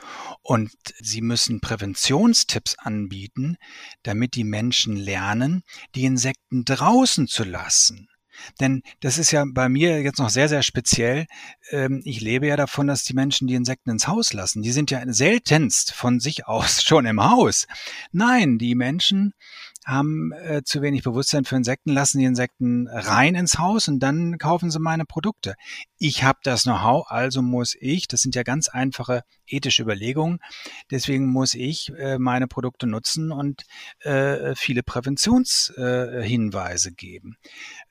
Und Sie müssen Präventionstipps anbieten, damit die Menschen lernen, die Insekten draußen zu lassen. Denn das ist ja bei mir jetzt noch sehr, sehr speziell. Ähm, ich lebe ja davon, dass die Menschen die Insekten ins Haus lassen. Die sind ja seltenst von sich aus schon im Haus. Nein, die Menschen haben äh, zu wenig Bewusstsein für Insekten, lassen die Insekten rein ins Haus und dann kaufen sie meine Produkte. Ich habe das Know-how, also muss ich, das sind ja ganz einfache ethische Überlegungen, deswegen muss ich äh, meine Produkte nutzen und äh, viele Präventionshinweise äh, geben.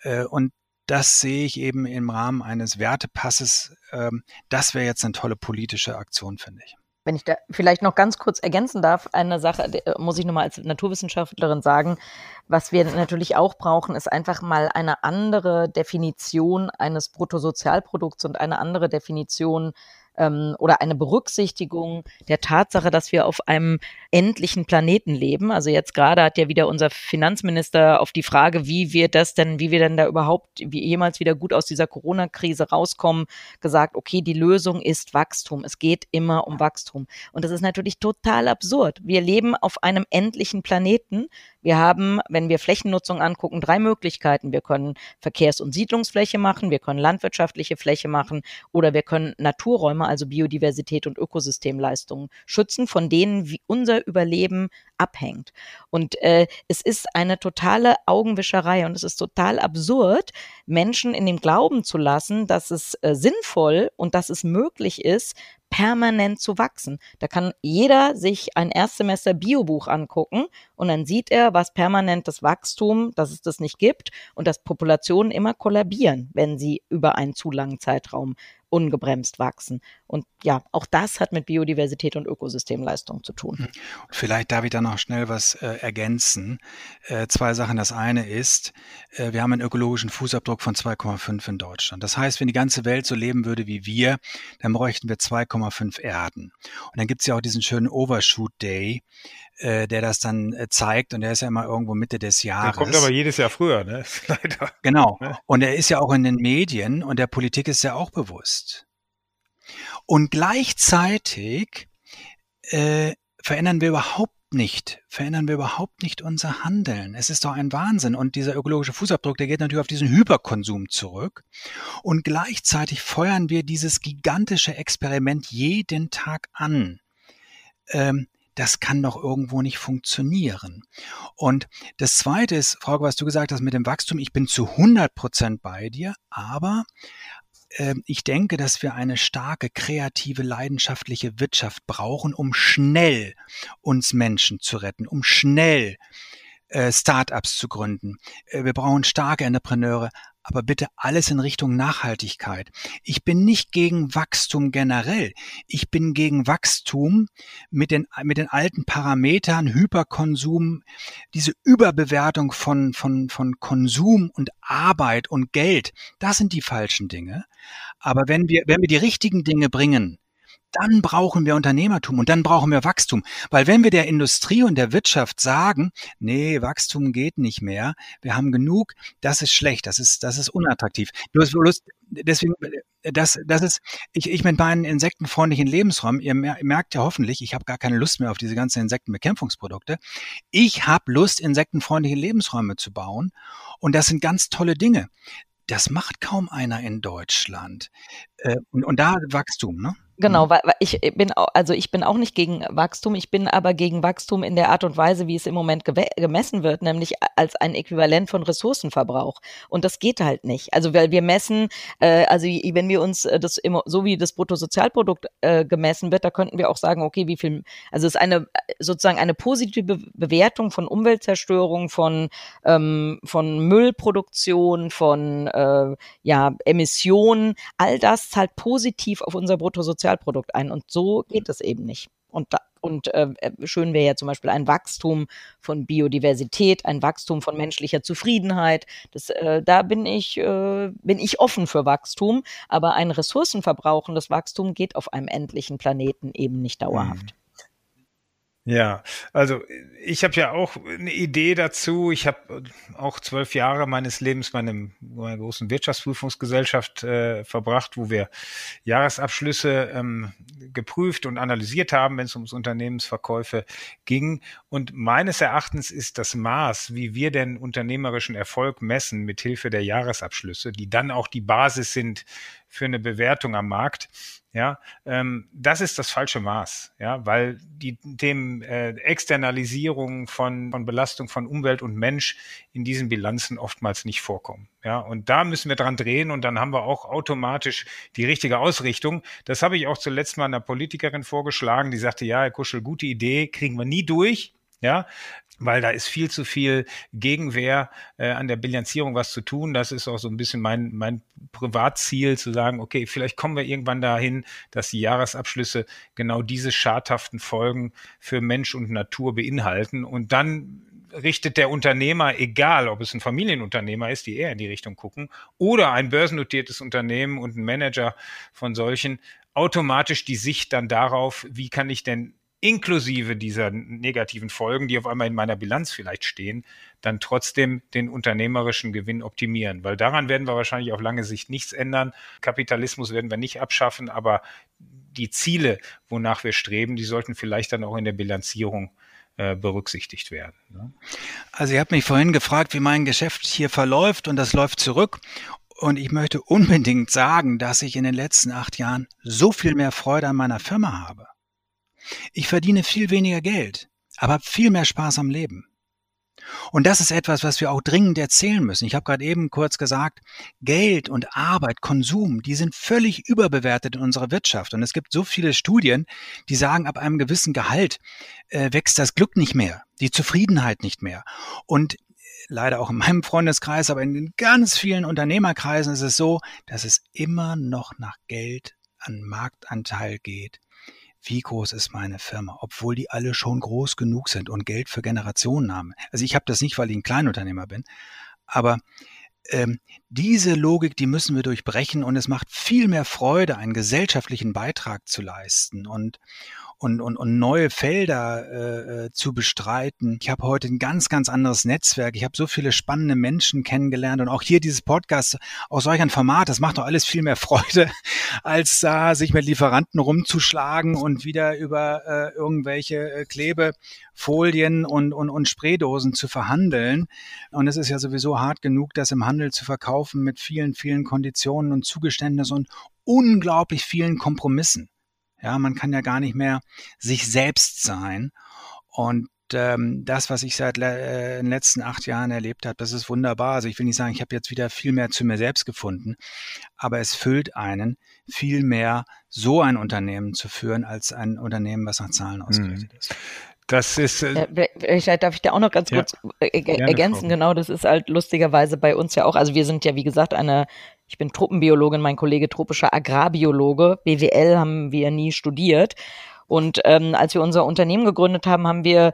Äh, und das sehe ich eben im Rahmen eines Wertepasses. Ähm, das wäre jetzt eine tolle politische Aktion, finde ich. Wenn ich da vielleicht noch ganz kurz ergänzen darf, eine Sache äh, muss ich nochmal als Naturwissenschaftlerin sagen. Was wir natürlich auch brauchen, ist einfach mal eine andere Definition eines Bruttosozialprodukts und eine andere Definition ähm, oder eine Berücksichtigung der Tatsache, dass wir auf einem endlichen Planeten leben. Also jetzt gerade hat ja wieder unser Finanzminister auf die Frage, wie wir das denn, wie wir denn da überhaupt wie jemals wieder gut aus dieser Corona-Krise rauskommen, gesagt, okay, die Lösung ist Wachstum. Es geht immer um Wachstum. Und das ist natürlich total absurd. Wir leben auf einem endlichen Planeten. Wir haben, wenn wir Flächennutzung angucken, drei Möglichkeiten. Wir können Verkehrs- und Siedlungsfläche machen, wir können landwirtschaftliche Fläche machen oder wir können Naturräume, also Biodiversität und Ökosystemleistungen schützen, von denen unser Überleben abhängt. Und äh, es ist eine totale Augenwischerei und es ist total absurd, Menschen in dem Glauben zu lassen, dass es äh, sinnvoll und dass es möglich ist, permanent zu wachsen. Da kann jeder sich ein Erstsemester Biobuch angucken und dann sieht er, was permanentes Wachstum, dass es das nicht gibt und dass Populationen immer kollabieren, wenn sie über einen zu langen Zeitraum ungebremst wachsen. Und ja, auch das hat mit Biodiversität und Ökosystemleistung zu tun. Hm. Vielleicht darf ich da noch schnell was äh, ergänzen. Äh, zwei Sachen. Das eine ist, äh, wir haben einen ökologischen Fußabdruck von 2,5 in Deutschland. Das heißt, wenn die ganze Welt so leben würde wie wir, dann bräuchten wir 2,5 Erden. Und dann gibt es ja auch diesen schönen Overshoot Day, äh, der das dann äh, zeigt und der ist ja immer irgendwo Mitte des Jahres. Der kommt aber jedes Jahr früher, ne? Leider. Genau. Und er ist ja auch in den Medien und der Politik ist ja auch bewusst. Und gleichzeitig äh, verändern wir überhaupt nicht, verändern wir überhaupt nicht unser Handeln. Es ist doch ein Wahnsinn. Und dieser ökologische Fußabdruck, der geht natürlich auf diesen Hyperkonsum zurück. Und gleichzeitig feuern wir dieses gigantische Experiment jeden Tag an. Ähm, das kann doch irgendwo nicht funktionieren. Und das Zweite ist, Frau, was du gesagt hast mit dem Wachstum, ich bin zu 100 Prozent bei dir, aber äh, ich denke, dass wir eine starke, kreative, leidenschaftliche Wirtschaft brauchen, um schnell uns Menschen zu retten, um schnell äh, Startups zu gründen. Äh, wir brauchen starke Entrepreneure, aber bitte alles in Richtung Nachhaltigkeit. Ich bin nicht gegen Wachstum generell. Ich bin gegen Wachstum mit den, mit den alten Parametern, Hyperkonsum, diese Überbewertung von, von, von Konsum und Arbeit und Geld. Das sind die falschen Dinge. Aber wenn wir, wenn wir die richtigen Dinge bringen, dann brauchen wir Unternehmertum und dann brauchen wir Wachstum. Weil wenn wir der Industrie und der Wirtschaft sagen, nee, Wachstum geht nicht mehr, wir haben genug, das ist schlecht, das ist, das ist unattraktiv. Du hast Lust, deswegen, das, das ist, ich, ich mit meinen insektenfreundlichen Lebensräumen, ihr merkt ja hoffentlich, ich habe gar keine Lust mehr auf diese ganzen Insektenbekämpfungsprodukte. Ich habe Lust, insektenfreundliche Lebensräume zu bauen und das sind ganz tolle Dinge. Das macht kaum einer in Deutschland. Äh, und, und da Wachstum, ne? Genau, weil, weil ich bin auch, also ich bin auch nicht gegen Wachstum, ich bin aber gegen Wachstum in der Art und Weise, wie es im Moment gemessen wird, nämlich als ein Äquivalent von Ressourcenverbrauch. Und das geht halt nicht. Also weil wir messen, äh, also wenn wir uns äh, das immer, so wie das Bruttosozialprodukt äh, gemessen wird, da könnten wir auch sagen, okay, wie viel, also es ist eine sozusagen eine positive Bewertung von Umweltzerstörung, von ähm, von Müllproduktion, von äh, ja Emissionen, all das zahlt positiv auf unser Bruttosozialprodukt Bruttosozialprodukt ein. Und so geht es eben nicht. Und, da, und äh, schön wäre ja zum Beispiel ein Wachstum von Biodiversität, ein Wachstum von menschlicher Zufriedenheit. Das, äh, da bin ich, äh, bin ich offen für Wachstum, aber ein ressourcenverbrauchendes Wachstum geht auf einem endlichen Planeten eben nicht dauerhaft. Ja, also ich habe ja auch eine Idee dazu. Ich habe auch zwölf Jahre meines Lebens bei einem, einer großen Wirtschaftsprüfungsgesellschaft äh, verbracht, wo wir Jahresabschlüsse ähm, geprüft und analysiert haben, wenn es ums Unternehmensverkäufe ging. Und meines Erachtens ist das Maß, wie wir den unternehmerischen Erfolg messen, mit Hilfe der Jahresabschlüsse, die dann auch die Basis sind für eine Bewertung am Markt, ja, ähm, das ist das falsche Maß, ja, weil die Themen äh, Externalisierung von, von Belastung von Umwelt und Mensch in diesen Bilanzen oftmals nicht vorkommen. Ja, und da müssen wir dran drehen und dann haben wir auch automatisch die richtige Ausrichtung. Das habe ich auch zuletzt mal einer Politikerin vorgeschlagen, die sagte, ja, Herr Kuschel, gute Idee, kriegen wir nie durch. Ja, weil da ist viel zu viel Gegenwehr äh, an der Bilanzierung was zu tun. Das ist auch so ein bisschen mein, mein Privatziel, zu sagen, okay, vielleicht kommen wir irgendwann dahin, dass die Jahresabschlüsse genau diese schadhaften Folgen für Mensch und Natur beinhalten. Und dann richtet der Unternehmer, egal ob es ein Familienunternehmer ist, die eher in die Richtung gucken, oder ein börsennotiertes Unternehmen und ein Manager von solchen, automatisch die Sicht dann darauf, wie kann ich denn inklusive dieser negativen Folgen, die auf einmal in meiner Bilanz vielleicht stehen, dann trotzdem den unternehmerischen Gewinn optimieren. Weil daran werden wir wahrscheinlich auf lange Sicht nichts ändern. Kapitalismus werden wir nicht abschaffen, aber die Ziele, wonach wir streben, die sollten vielleicht dann auch in der Bilanzierung äh, berücksichtigt werden. Ne? Also ihr habt mich vorhin gefragt, wie mein Geschäft hier verläuft und das läuft zurück. Und ich möchte unbedingt sagen, dass ich in den letzten acht Jahren so viel mehr Freude an meiner Firma habe. Ich verdiene viel weniger Geld, aber habe viel mehr Spaß am Leben. Und das ist etwas, was wir auch dringend erzählen müssen. Ich habe gerade eben kurz gesagt, Geld und Arbeit, Konsum, die sind völlig überbewertet in unserer Wirtschaft. Und es gibt so viele Studien, die sagen, ab einem gewissen Gehalt äh, wächst das Glück nicht mehr, die Zufriedenheit nicht mehr. Und leider auch in meinem Freundeskreis, aber in ganz vielen Unternehmerkreisen ist es so, dass es immer noch nach Geld an Marktanteil geht wie groß ist meine Firma, obwohl die alle schon groß genug sind und Geld für Generationen haben. Also ich habe das nicht, weil ich ein Kleinunternehmer bin, aber ähm, diese Logik, die müssen wir durchbrechen und es macht viel mehr Freude, einen gesellschaftlichen Beitrag zu leisten und und, und, und neue Felder äh, äh, zu bestreiten. Ich habe heute ein ganz, ganz anderes Netzwerk. Ich habe so viele spannende Menschen kennengelernt und auch hier dieses Podcast aus solch ein Format, das macht doch alles viel mehr Freude, als da äh, sich mit Lieferanten rumzuschlagen und wieder über äh, irgendwelche äh, Klebefolien und, und, und Spraydosen zu verhandeln. Und es ist ja sowieso hart genug, das im Handel zu verkaufen mit vielen, vielen Konditionen und Zugeständnissen und unglaublich vielen Kompromissen. Ja, man kann ja gar nicht mehr sich selbst sein. Und ähm, das, was ich seit äh, den letzten acht Jahren erlebt habe, das ist wunderbar. Also ich will nicht sagen, ich habe jetzt wieder viel mehr zu mir selbst gefunden, aber es füllt einen viel mehr, so ein Unternehmen zu führen, als ein Unternehmen, was nach Zahlen mhm. ausgerichtet ist. Das ist. Äh, Vielleicht darf ich da auch noch ganz ja, kurz äh, ergänzen. Frau. Genau, das ist halt lustigerweise bei uns ja auch. Also wir sind ja, wie gesagt, eine ich bin Truppenbiologin, mein Kollege tropischer Agrarbiologe. BWL haben wir nie studiert. Und ähm, als wir unser Unternehmen gegründet haben, haben wir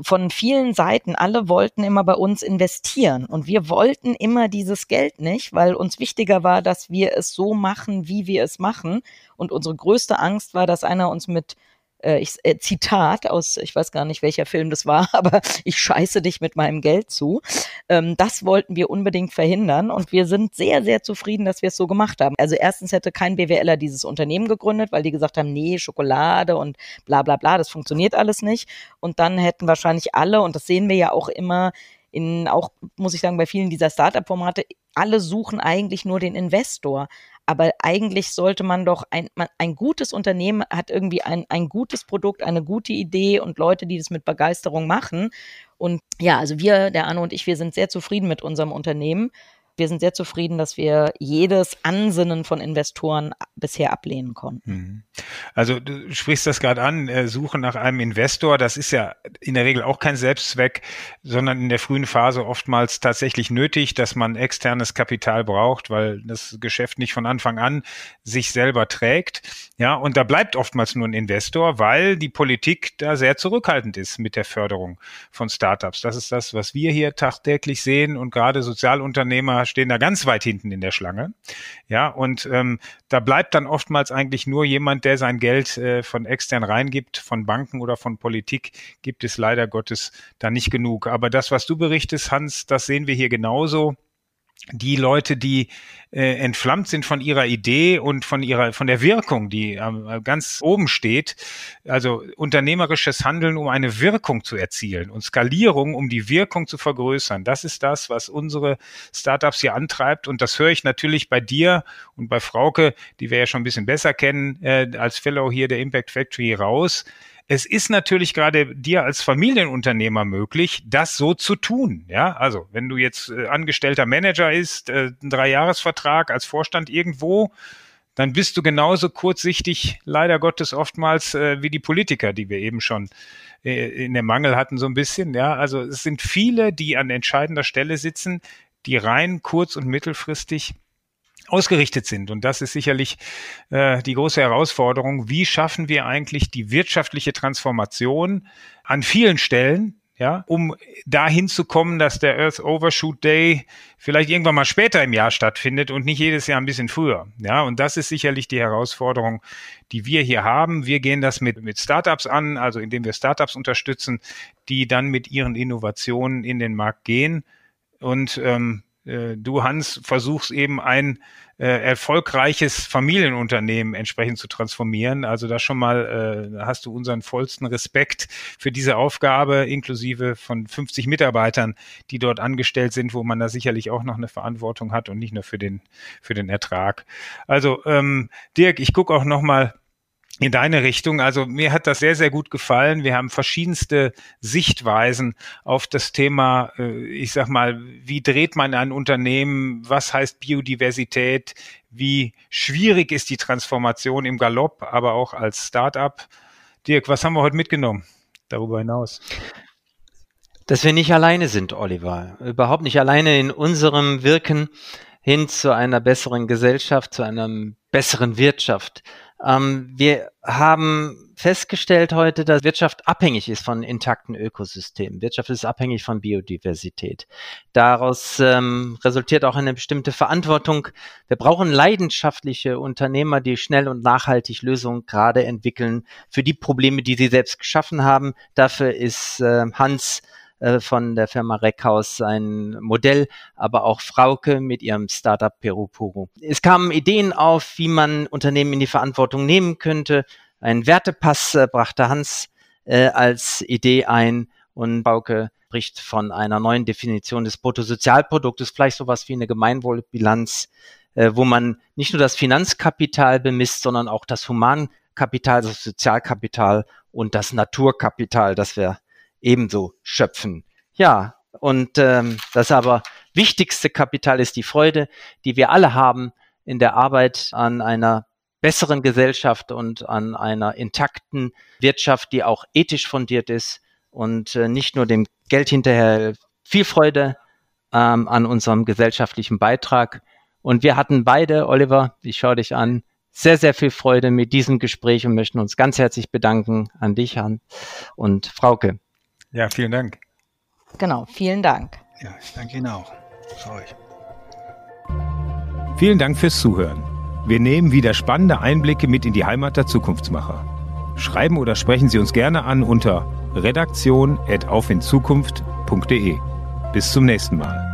von vielen Seiten, alle wollten immer bei uns investieren. Und wir wollten immer dieses Geld nicht, weil uns wichtiger war, dass wir es so machen, wie wir es machen. Und unsere größte Angst war, dass einer uns mit äh, ich, äh, Zitat aus, ich weiß gar nicht, welcher Film das war, aber ich scheiße dich mit meinem Geld zu. Ähm, das wollten wir unbedingt verhindern und wir sind sehr, sehr zufrieden, dass wir es so gemacht haben. Also erstens hätte kein BWLer dieses Unternehmen gegründet, weil die gesagt haben, nee, Schokolade und bla bla bla, das funktioniert alles nicht. Und dann hätten wahrscheinlich alle, und das sehen wir ja auch immer, in auch, muss ich sagen, bei vielen dieser Startup-Formate, alle suchen eigentlich nur den Investor. Aber eigentlich sollte man doch ein, man, ein gutes Unternehmen hat irgendwie ein, ein gutes Produkt, eine gute Idee und Leute, die das mit Begeisterung machen. Und ja, also wir, der Arno und ich, wir sind sehr zufrieden mit unserem Unternehmen. Wir sind sehr zufrieden, dass wir jedes Ansinnen von Investoren bisher ablehnen konnten. Mhm. Also du sprichst das gerade an, äh, Suche nach einem Investor, das ist ja in der Regel auch kein Selbstzweck, sondern in der frühen Phase oftmals tatsächlich nötig, dass man externes Kapital braucht, weil das Geschäft nicht von Anfang an sich selber trägt. Ja, und da bleibt oftmals nur ein Investor, weil die Politik da sehr zurückhaltend ist mit der Förderung von Startups. Das ist das, was wir hier tagtäglich sehen und gerade Sozialunternehmer stehen da ganz weit hinten in der Schlange. Ja, und ähm, da bleibt dann oftmals eigentlich nur jemand, der sein Geld äh, von extern reingibt, von Banken oder von Politik, gibt es leider Gottes da nicht genug. Aber das, was du berichtest, Hans, das sehen wir hier genauso die Leute, die äh, entflammt sind von ihrer Idee und von ihrer von der Wirkung, die äh, ganz oben steht, also unternehmerisches Handeln, um eine Wirkung zu erzielen und Skalierung, um die Wirkung zu vergrößern. Das ist das, was unsere Startups hier antreibt. Und das höre ich natürlich bei dir und bei Frauke, die wir ja schon ein bisschen besser kennen äh, als Fellow hier der Impact Factory raus es ist natürlich gerade dir als Familienunternehmer möglich, das so zu tun. Ja, also wenn du jetzt äh, angestellter Manager ist, äh, ein Dreijahresvertrag als Vorstand irgendwo, dann bist du genauso kurzsichtig, leider Gottes oftmals, äh, wie die Politiker, die wir eben schon äh, in dem Mangel hatten, so ein bisschen. Ja, also es sind viele, die an entscheidender Stelle sitzen, die rein kurz- und mittelfristig ausgerichtet sind. Und das ist sicherlich äh, die große Herausforderung. Wie schaffen wir eigentlich die wirtschaftliche Transformation an vielen Stellen, ja, um dahin zu kommen, dass der Earth Overshoot Day vielleicht irgendwann mal später im Jahr stattfindet und nicht jedes Jahr ein bisschen früher. Ja, und das ist sicherlich die Herausforderung, die wir hier haben. Wir gehen das mit, mit Startups an, also indem wir Startups unterstützen, die dann mit ihren Innovationen in den Markt gehen. Und ähm, äh, du, Hans, versuchst eben ein äh, erfolgreiches Familienunternehmen entsprechend zu transformieren. Also da schon mal äh, hast du unseren vollsten Respekt für diese Aufgabe, inklusive von 50 Mitarbeitern, die dort angestellt sind, wo man da sicherlich auch noch eine Verantwortung hat und nicht nur für den, für den Ertrag. Also ähm, Dirk, ich gucke auch noch mal in deine Richtung. Also mir hat das sehr, sehr gut gefallen. Wir haben verschiedenste Sichtweisen auf das Thema, äh, ich sag mal, wie dreht man ein Unternehmen? Was heißt Biodiversität? Wie schwierig ist die Transformation im Galopp, aber auch als Startup? Dirk, was haben wir heute mitgenommen darüber hinaus? Dass wir nicht alleine sind, Oliver. Überhaupt nicht alleine in unserem Wirken hin zu einer besseren Gesellschaft, zu einer besseren Wirtschaft. Ähm, wir haben festgestellt heute, dass Wirtschaft abhängig ist von intakten Ökosystemen. Wirtschaft ist abhängig von Biodiversität. Daraus ähm, resultiert auch eine bestimmte Verantwortung. Wir brauchen leidenschaftliche Unternehmer, die schnell und nachhaltig Lösungen gerade entwickeln für die Probleme, die sie selbst geschaffen haben. Dafür ist äh, Hans äh, von der Firma Reckhaus ein Modell, aber auch Frauke mit ihrem Startup Peru Puru. Es kamen Ideen auf, wie man Unternehmen in die Verantwortung nehmen könnte. Ein Wertepass äh, brachte Hans äh, als Idee ein und Frauke spricht von einer neuen Definition des Bruttosozialproduktes, vielleicht sowas wie eine Gemeinwohlbilanz, äh, wo man nicht nur das Finanzkapital bemisst, sondern auch das Humankapital, das Sozialkapital und das Naturkapital, das wir ebenso schöpfen. Ja, und ähm, das aber wichtigste Kapital ist die Freude, die wir alle haben in der Arbeit an einer besseren Gesellschaft und an einer intakten Wirtschaft, die auch ethisch fundiert ist und äh, nicht nur dem Geld hinterher. Viel Freude ähm, an unserem gesellschaftlichen Beitrag. Und wir hatten beide, Oliver, ich schaue dich an, sehr, sehr viel Freude mit diesem Gespräch und möchten uns ganz herzlich bedanken an dich, Han und Frauke. Ja, vielen Dank. Genau, vielen Dank. Ja, ich danke Ihnen auch. Schau ich. Vielen Dank fürs Zuhören. Wir nehmen wieder spannende Einblicke mit in die Heimat der Zukunftsmacher. Schreiben oder sprechen Sie uns gerne an unter redaktion.aufinzukunft.de. Bis zum nächsten Mal.